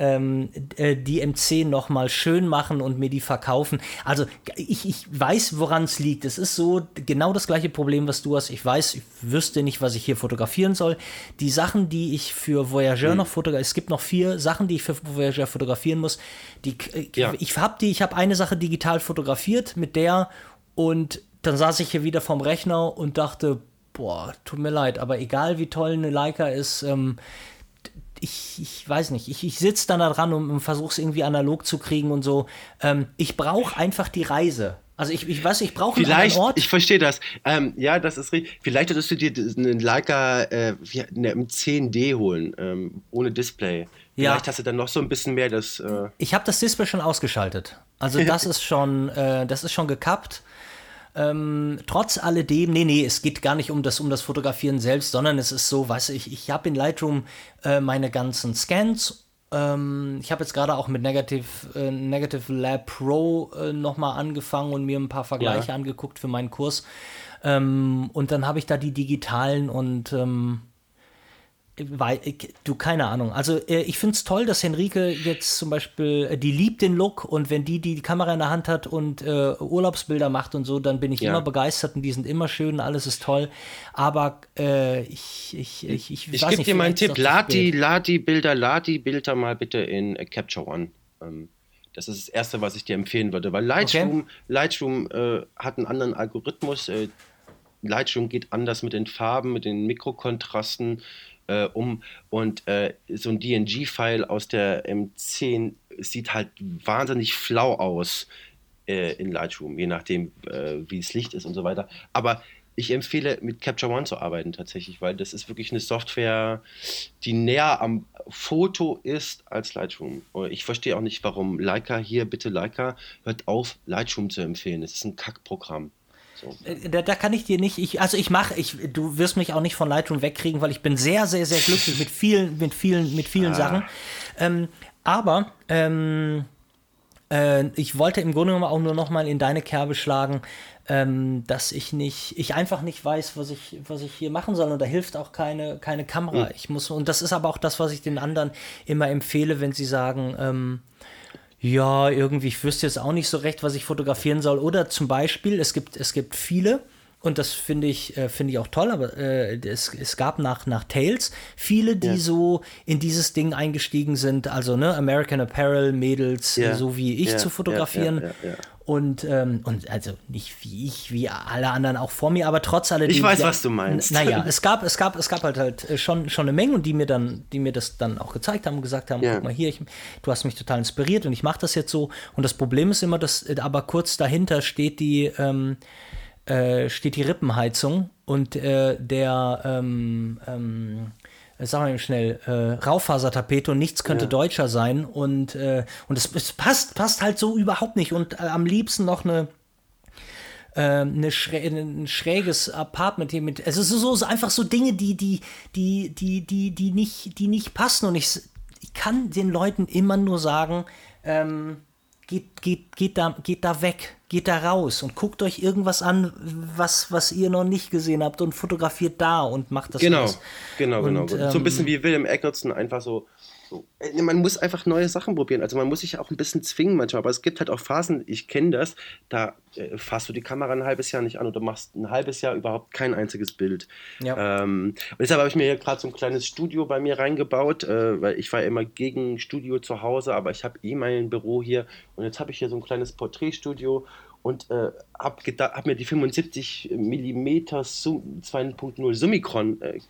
ähm, äh, die M10 nochmal schön machen und mir die verkaufen. Also ich, ich weiß, woran es liegt. Es ist so genau das gleiche Problem, was du hast. Ich weiß, ich wüsste nicht, was ich hier fotografieren soll. Die Sachen, die ich für Voyageur mhm. noch fotografiere, es gibt noch vier Sachen, die ich für Voyageur fotografieren muss. Die, äh, ja. Ich habe die, ich habe eine Sache digital fotografiert mit der und dann saß ich hier wieder vorm Rechner und dachte, boah, tut mir leid, aber egal wie toll eine Leica ist, ähm, ich, ich weiß nicht, ich, ich sitze dann da dran und, und versuche es irgendwie analog zu kriegen und so. Ähm, ich brauche einfach die Reise. Also ich, ich weiß, ich brauche einen Vielleicht, Ort. Ich verstehe das. Ähm, ja, das ist richtig. Vielleicht solltest du dir einen Leica äh, eine M10D holen, ähm, ohne Display. Ja. Vielleicht hast du dann noch so ein bisschen mehr das. Äh ich habe das Display schon ausgeschaltet. Also das ist schon, äh, das ist schon gekappt. Ähm, trotz alledem, nee, nee, es geht gar nicht um das, um das Fotografieren selbst, sondern es ist so, weiß ich, ich habe in Lightroom äh, meine ganzen Scans. Ähm, ich habe jetzt gerade auch mit Negative, äh, Negative Lab Pro äh, nochmal angefangen und mir ein paar Vergleiche ja. angeguckt für meinen Kurs. Ähm, und dann habe ich da die digitalen und ähm, weil, du, keine Ahnung. Also äh, ich finde es toll, dass Henrike jetzt zum Beispiel, äh, die liebt den Look und wenn die die Kamera in der Hand hat und äh, Urlaubsbilder macht und so, dann bin ich ja. immer begeistert und die sind immer schön, alles ist toll. Aber äh, ich, ich, ich, ich, ich gebe dir meinen Tipp, lad die, lad die Bilder, lad die Bilder mal bitte in äh, Capture One. Ähm, das ist das Erste, was ich dir empfehlen würde, weil Lightroom, okay. Lightroom äh, hat einen anderen Algorithmus. Lightroom geht anders mit den Farben, mit den Mikrokontrasten äh, um und äh, so ein DNG-File aus der M10 sieht halt wahnsinnig flau aus äh, in Lightroom, je nachdem, äh, wie das Licht ist und so weiter. Aber ich empfehle, mit Capture One zu arbeiten tatsächlich, weil das ist wirklich eine Software, die näher am Foto ist als Lightroom. Ich verstehe auch nicht, warum Leica hier, bitte Leica, hört auf, Lightroom zu empfehlen. Das ist ein Kackprogramm. So. Äh, da, da, kann ich dir nicht, ich, also ich mache, ich, du wirst mich auch nicht von Lightroom wegkriegen, weil ich bin sehr, sehr, sehr glücklich mit vielen, mit vielen, mit vielen ah. Sachen. Ähm, aber ähm, äh, ich wollte im Grunde genommen auch nur noch mal in deine Kerbe schlagen, ähm, dass ich nicht, ich einfach nicht weiß, was ich, was ich hier machen soll. Und da hilft auch keine, keine Kamera. Mhm. Ich muss, und das ist aber auch das, was ich den anderen immer empfehle, wenn sie sagen, ähm, Ja, irgendwie, ich wüsste jetzt auch nicht so recht, was ich fotografieren soll. Oder zum Beispiel, es gibt, es gibt viele, und das finde ich, äh, finde ich auch toll, aber äh, es, es gab nach, nach Tales viele, die ja. so in dieses Ding eingestiegen sind, also ne, American Apparel, Mädels, ja. so wie ich ja. zu fotografieren. Und, ähm, und also nicht wie ich, wie alle anderen auch vor mir, aber trotz alledem. Ich weiß, was du meinst. Naja, es gab, es gab, es gab halt halt äh, schon, schon eine Menge und die mir dann, die mir das dann auch gezeigt haben und gesagt haben, guck mal hier, ich, du hast mich total inspiriert und ich mache das jetzt so. Und das Problem ist immer, dass äh, aber kurz dahinter steht die, ähm, äh, steht die Rippenheizung und äh, der, ähm, ähm, sagen wir mal schnell, äh, Raufasertapete und nichts könnte ja. deutscher sein und, äh, und es, es, passt, passt halt so überhaupt nicht und äh, am liebsten noch eine äh, eine schrä ein schräges Apartment hier mit. Also so, so einfach so Dinge, die, die, die, die, die, die nicht, die nicht passen. Und ich, ich kann den Leuten immer nur sagen, ähm, geht, geht, geht, da, geht da weg, geht da raus und guckt euch irgendwas an, was, was ihr noch nicht gesehen habt und fotografiert da und macht das. Genau, aus. genau, genau. Und, ähm, so ein bisschen wie William Eggertson, einfach so man muss einfach neue Sachen probieren. Also man muss sich auch ein bisschen zwingen manchmal. Aber es gibt halt auch Phasen, ich kenne das, da äh, fasst du die Kamera ein halbes Jahr nicht an oder machst ein halbes Jahr überhaupt kein einziges Bild. Ja. Ähm, deshalb habe ich mir hier gerade so ein kleines Studio bei mir reingebaut, äh, weil ich war immer gegen Studio zu Hause, aber ich habe eh mein Büro hier und jetzt habe ich hier so ein kleines Porträtstudio und äh, habe hab mir die 75 mm 2.0 Summicron äh,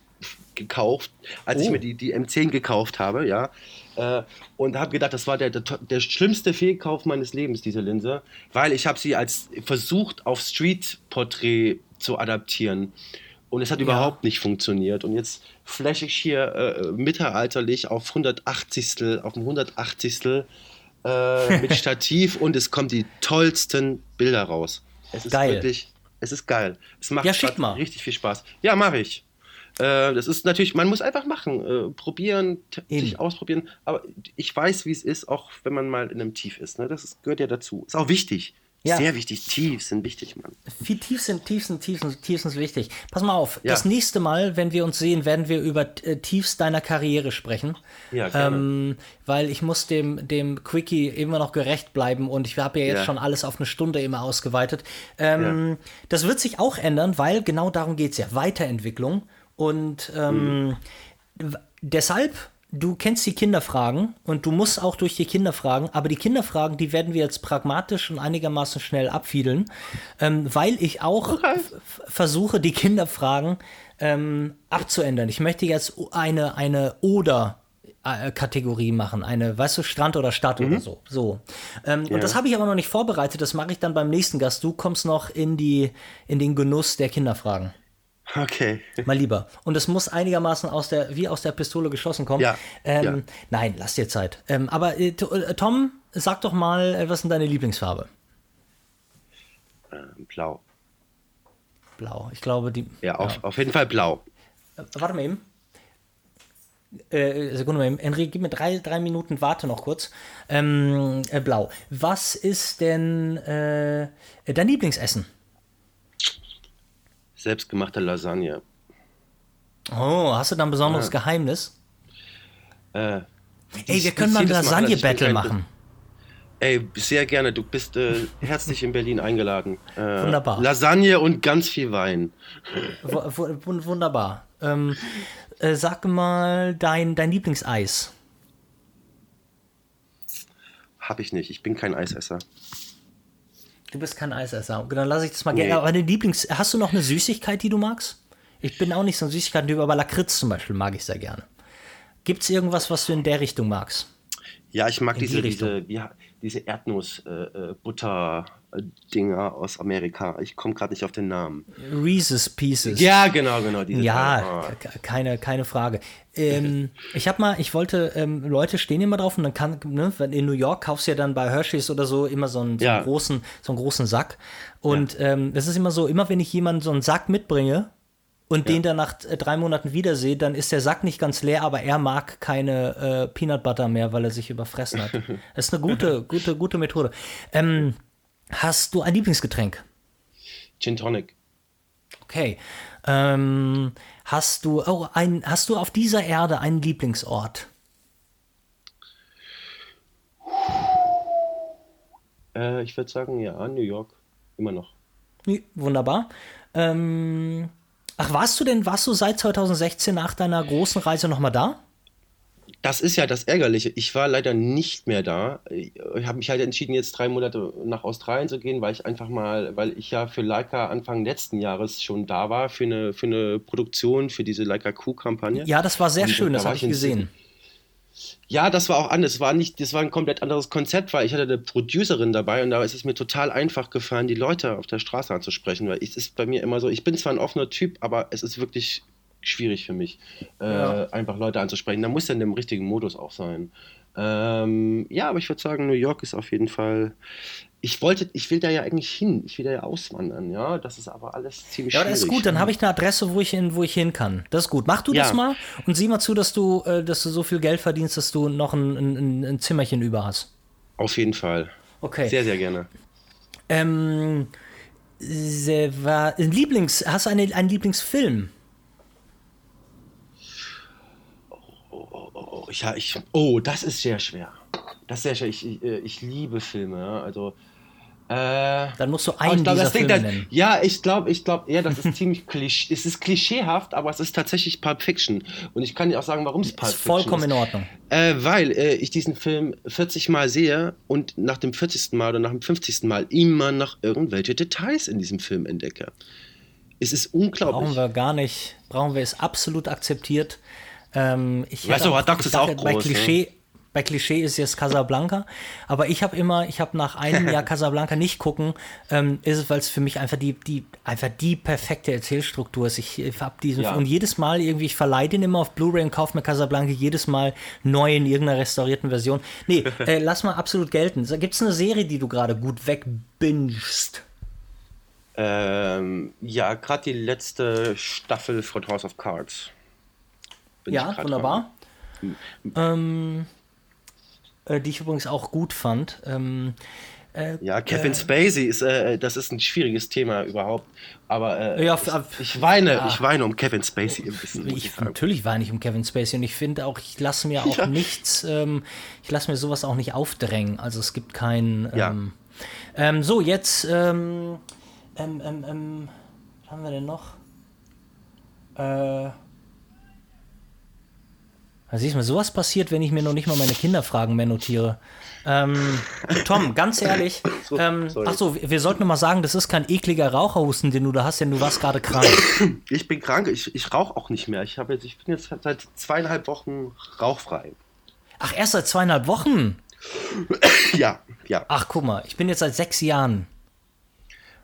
gekauft, als oh. ich mir die, die M10 gekauft habe, ja. Äh, und habe gedacht, das war der, der, der, schlimmste Fehlkauf meines Lebens, diese Linse, weil ich habe sie als versucht auf Street-Porträt zu adaptieren. Und es hat ja. überhaupt nicht funktioniert. Und jetzt flashe ich hier äh, mittelalterlich auf 180. auf dem 180. Äh, mit Stativ und es kommen die tollsten Bilder raus. Es ist geil. wirklich, es ist geil. Es macht ja, mal. richtig viel Spaß. Ja, mache ich. Äh, das ist natürlich, man muss einfach machen, äh, probieren, sich ausprobieren. Aber ich weiß, wie es ist, auch wenn man mal in einem Tief ist. Ne? Das ist, gehört ja dazu. Ist auch wichtig. Ja. Sehr wichtig. Tiefs sind wichtig, Mann. Viel Tiefs sind, Tiefs sind, Tiefs sind, Tiefs sind wichtig. Pass mal auf. Ja. Das nächste Mal, wenn wir uns sehen, werden wir über äh, Tiefs deiner Karriere sprechen. Ja, gerne. Ähm, weil ich muss dem, dem Quickie immer noch gerecht bleiben und ich habe ja jetzt ja. schon alles auf eine Stunde immer ausgeweitet. Ähm, das wird sich auch ändern, weil genau darum geht es ja. Weiterentwicklung. Und ähm, mhm. deshalb, du kennst die Kinderfragen und du musst auch durch die Kinderfragen, aber die Kinderfragen, die werden wir jetzt pragmatisch und einigermaßen schnell abfiedeln, ähm, weil ich auch okay. versuche, die Kinderfragen ähm, abzuändern. Ich möchte jetzt eine, eine Oder äh, Kategorie machen, eine, weißt du, Strand oder Stadt mhm. oder so. so. Ähm, ja. Und das habe ich aber noch nicht vorbereitet, das mache ich dann beim nächsten Gast. Du kommst noch in, die, in den Genuss der Kinderfragen. Okay. Mal lieber. Und es muss einigermaßen aus der, wie aus der Pistole geschossen kommen. Ja. Ähm, ja. Nein, lass dir Zeit. Ähm, aber äh, äh Tom, sag doch mal, äh, was ist deine Lieblingsfarbe? Ähm, blau. Blau. Ich glaube, die. Ja, auf, ja. auf jeden Fall blau. Äh, warte mal eben. Äh, Sekunde mal eben. Henry, gib mir drei, drei Minuten, warte noch kurz. Ähm, äh, blau. Was ist denn äh, dein Lieblingsessen? Selbstgemachte Lasagne. Oh, hast du da ein besonderes ja. Geheimnis? Äh, Ey, wir können mal ein Lasagne-Battle machen. Ey, sehr gerne. Du bist äh, herzlich in Berlin eingeladen. Äh, wunderbar. Lasagne und ganz viel Wein. W wunderbar. Ähm, äh, sag mal dein, dein Lieblingseis. Hab ich nicht. Ich bin kein Eisesser. Du bist kein Eisesser. Dann lasse ich das mal nee. gerne. Aber deine Lieblings. Hast du noch eine Süßigkeit, die du magst? Ich bin auch nicht so ein Süßigkeiten-Typ, aber Lakritz zum Beispiel mag ich sehr gerne. Gibt es irgendwas, was du in der Richtung magst? Ja, ich mag diese, die diese, wie, diese Erdnuss-Butter-Dinger äh, äh aus Amerika. Ich komme gerade nicht auf den Namen. Reese's Pieces. Ja, genau, genau. ja, oh. keine, keine Frage. Ähm, ich habe mal, ich wollte, ähm, Leute stehen immer drauf und dann kann, ne, in New York kaufst du ja dann bei Hershey's oder so immer so einen, so einen großen, so einen großen Sack. Und ja. ähm, das ist immer so, immer wenn ich jemanden so einen Sack mitbringe, und ja. den dann nach äh, drei Monaten wiedersehe, dann ist der Sack nicht ganz leer, aber er mag keine äh, Peanut Butter mehr, weil er sich überfressen hat. Das ist eine gute, gute, gute Methode. Ähm, hast du ein Lieblingsgetränk? Gin Tonic. Okay. Ähm, hast du, oh, ein, hast du auf dieser Erde einen Lieblingsort? Äh, ich würde sagen, ja, New York. Immer noch. Wunderbar. Ähm, ach, warst du denn, warst du seit 2016 nach deiner großen Reise nochmal da? Das ist ja das Ärgerliche. Ich war leider nicht mehr da. Ich habe mich halt entschieden, jetzt drei Monate nach Australien zu gehen, weil ich einfach mal, weil ich ja für Leica Anfang letzten Jahres schon da war, für eine, für eine Produktion, für diese Leica Q-Kampagne. Ja, das war sehr Und schön, da das habe ich gesehen. Ja, das war auch anders. Das war nicht, das war ein komplett anderes Konzept, weil ich hatte eine Producerin dabei und da ist es mir total einfach gefallen, die Leute auf der Straße anzusprechen, weil es ist bei mir immer so, ich bin zwar ein offener Typ, aber es ist wirklich schwierig für mich, äh, Ja. einfach Leute anzusprechen. Da muss dann im richtigen Modus auch sein. Ähm, ja, aber ich würde sagen, New York ist auf jeden Fall. Ich wollte, ich will da ja eigentlich hin. Ich will da ja auswandern, ja. Das ist aber alles ziemlich Ja, schwierig. das ist gut, dann habe ich eine Adresse, wo ich hin, wo ich hin kann. Das ist gut. Mach du das Ja. mal und sieh mal zu, dass du, äh, dass du so viel Geld verdienst, dass du noch ein, ein, ein Zimmerchen über hast. Auf jeden Fall. Okay. Sehr, sehr gerne. Ähm, war, Lieblings, hast du eine, einen Lieblingsfilm? Oh, ich, ich, oh, das ist sehr schwer. Das ist sehr schwer. Ich, ich, äh, ich liebe Filme. Also, äh, Dann musst du einen ich glaub, dieser das Ding, Filme das, nennen. ja, ich glaube, ich glaube, ja, das ist ziemlich klischee. Es ist klischeehaft, aber es ist tatsächlich Pulp Fiction. Und ich kann dir auch sagen, warum es Pulp Ist Fiction vollkommen in ist. Ordnung. Äh, weil äh, ich diesen Film 40 Mal sehe und nach dem 40. Mal oder nach dem 50. Mal immer noch irgendwelche Details in diesem Film entdecke. Es ist unglaublich. Brauchen wir gar nicht, brauchen wir es absolut akzeptiert. Ähm, ich Weißt du, Hot Dogs ist dachte, auch bei groß, ne? Klischee, bei Klischee ist jetzt Casablanca, aber ich habe immer, ich habe nach einem Jahr Casablanca nicht gucken, ähm, ist es, weil es für mich einfach die, die, einfach die perfekte Erzählstruktur ist. Ich, ich habe diesen Ja. und jedes Mal irgendwie, ich verleihe den immer auf Blu-ray und kaufe mir Casablanca jedes Mal neu in irgendeiner restaurierten Version. Nee, äh, lass mal absolut gelten. Gibt es eine Serie, die du gerade gut wegbingst? Ähm, ja, gerade die letzte Staffel von House of Cards. Bin Ja, wunderbar. Ähm, äh, die ich übrigens auch gut fand. Ähm, dran. Ja, Kevin Spacey ist, äh, das ist ein schwieriges Thema überhaupt. Aber äh, Ja, ich, ich weine, ja. ich weine um Kevin Spacey ein bisschen. muss ich ich, natürlich war ich um Kevin Spacey und ich finde auch, ich lasse mir auch nichts, ähm, ich lasse mir sowas auch nicht aufdrängen. Also es gibt kein. Ja. Ähm, ähm, so, jetzt, ähm, ähm, ähm, ähm, was haben wir denn noch? Äh. Da siehst du mal, sowas passiert, wenn ich mir noch nicht mal meine Kinderfragen mehr notiere. Ähm, Tom, ganz ehrlich, ähm, sorry. ach so, wir sollten mal sagen, das ist kein ekliger Raucherhusten, den du da hast, denn du warst gerade krank. Ich bin krank, ich, ich rauche auch nicht mehr. Ich, hab jetzt, ich bin jetzt seit zweieinhalb Wochen rauchfrei. Ach, erst seit zweieinhalb Wochen? Ja, ja, Ach, guck mal, ich bin jetzt seit sechs Jahren.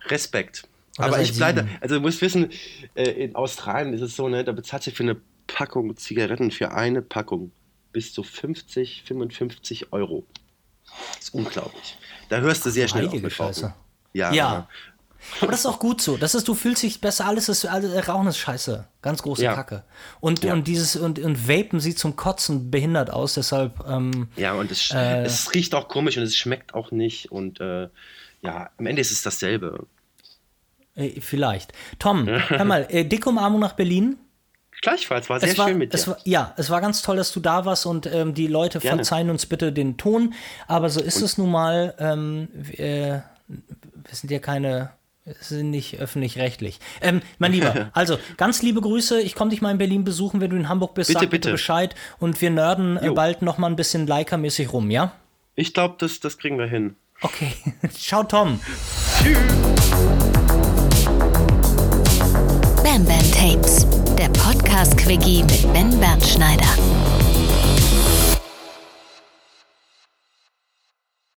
Respekt. Oder Aber ich bleibe, also du musst wissen, äh, in Australien ist es so, ne, da bezahlt sich für eine Packung Zigaretten, für eine Packung bis zu 50, 55 Euro. Das ist unglaublich. Da hörst du sehr schnell auf heilige. Scheiße. Ja, Ja. Aber das ist auch gut so. Das ist, du fühlst dich besser, alles ist, alles, Rauchen ist scheiße. Ganz große Ja. Kacke. Und, Ja. und dieses, und, und Vapen sieht zum Kotzen behindert aus, deshalb, ähm, Ja, und es, Äh. es riecht auch komisch und es schmeckt auch nicht. Und äh, ja, am Ende ist es dasselbe. äh, vielleicht. Tom, hör mal, äh, dicke Umarmung nach Berlin. Gleichfalls, war sehr es war, schön mit dir. es war, ja, es war ganz toll, dass du da warst und ähm, die Leute Gerne. verzeihen uns bitte den Ton, aber so ist es nun mal. Ähm, wir, wir sind ja keine, sind nicht öffentlich-rechtlich. Ähm, mein Lieber, also ganz liebe Grüße. Ich komme dich mal in Berlin besuchen, wenn du in Hamburg bist. Bitte, sag bitte bitte. Bescheid und wir nörden äh, Jo. bald noch mal ein bisschen Leica-mäßig rum, ja? ich glaube, das, das kriegen wir hin. Okay. Ciao, Tom. Bam Bam Tapes, der Podcast-Quickie mit Ben Bernschneider.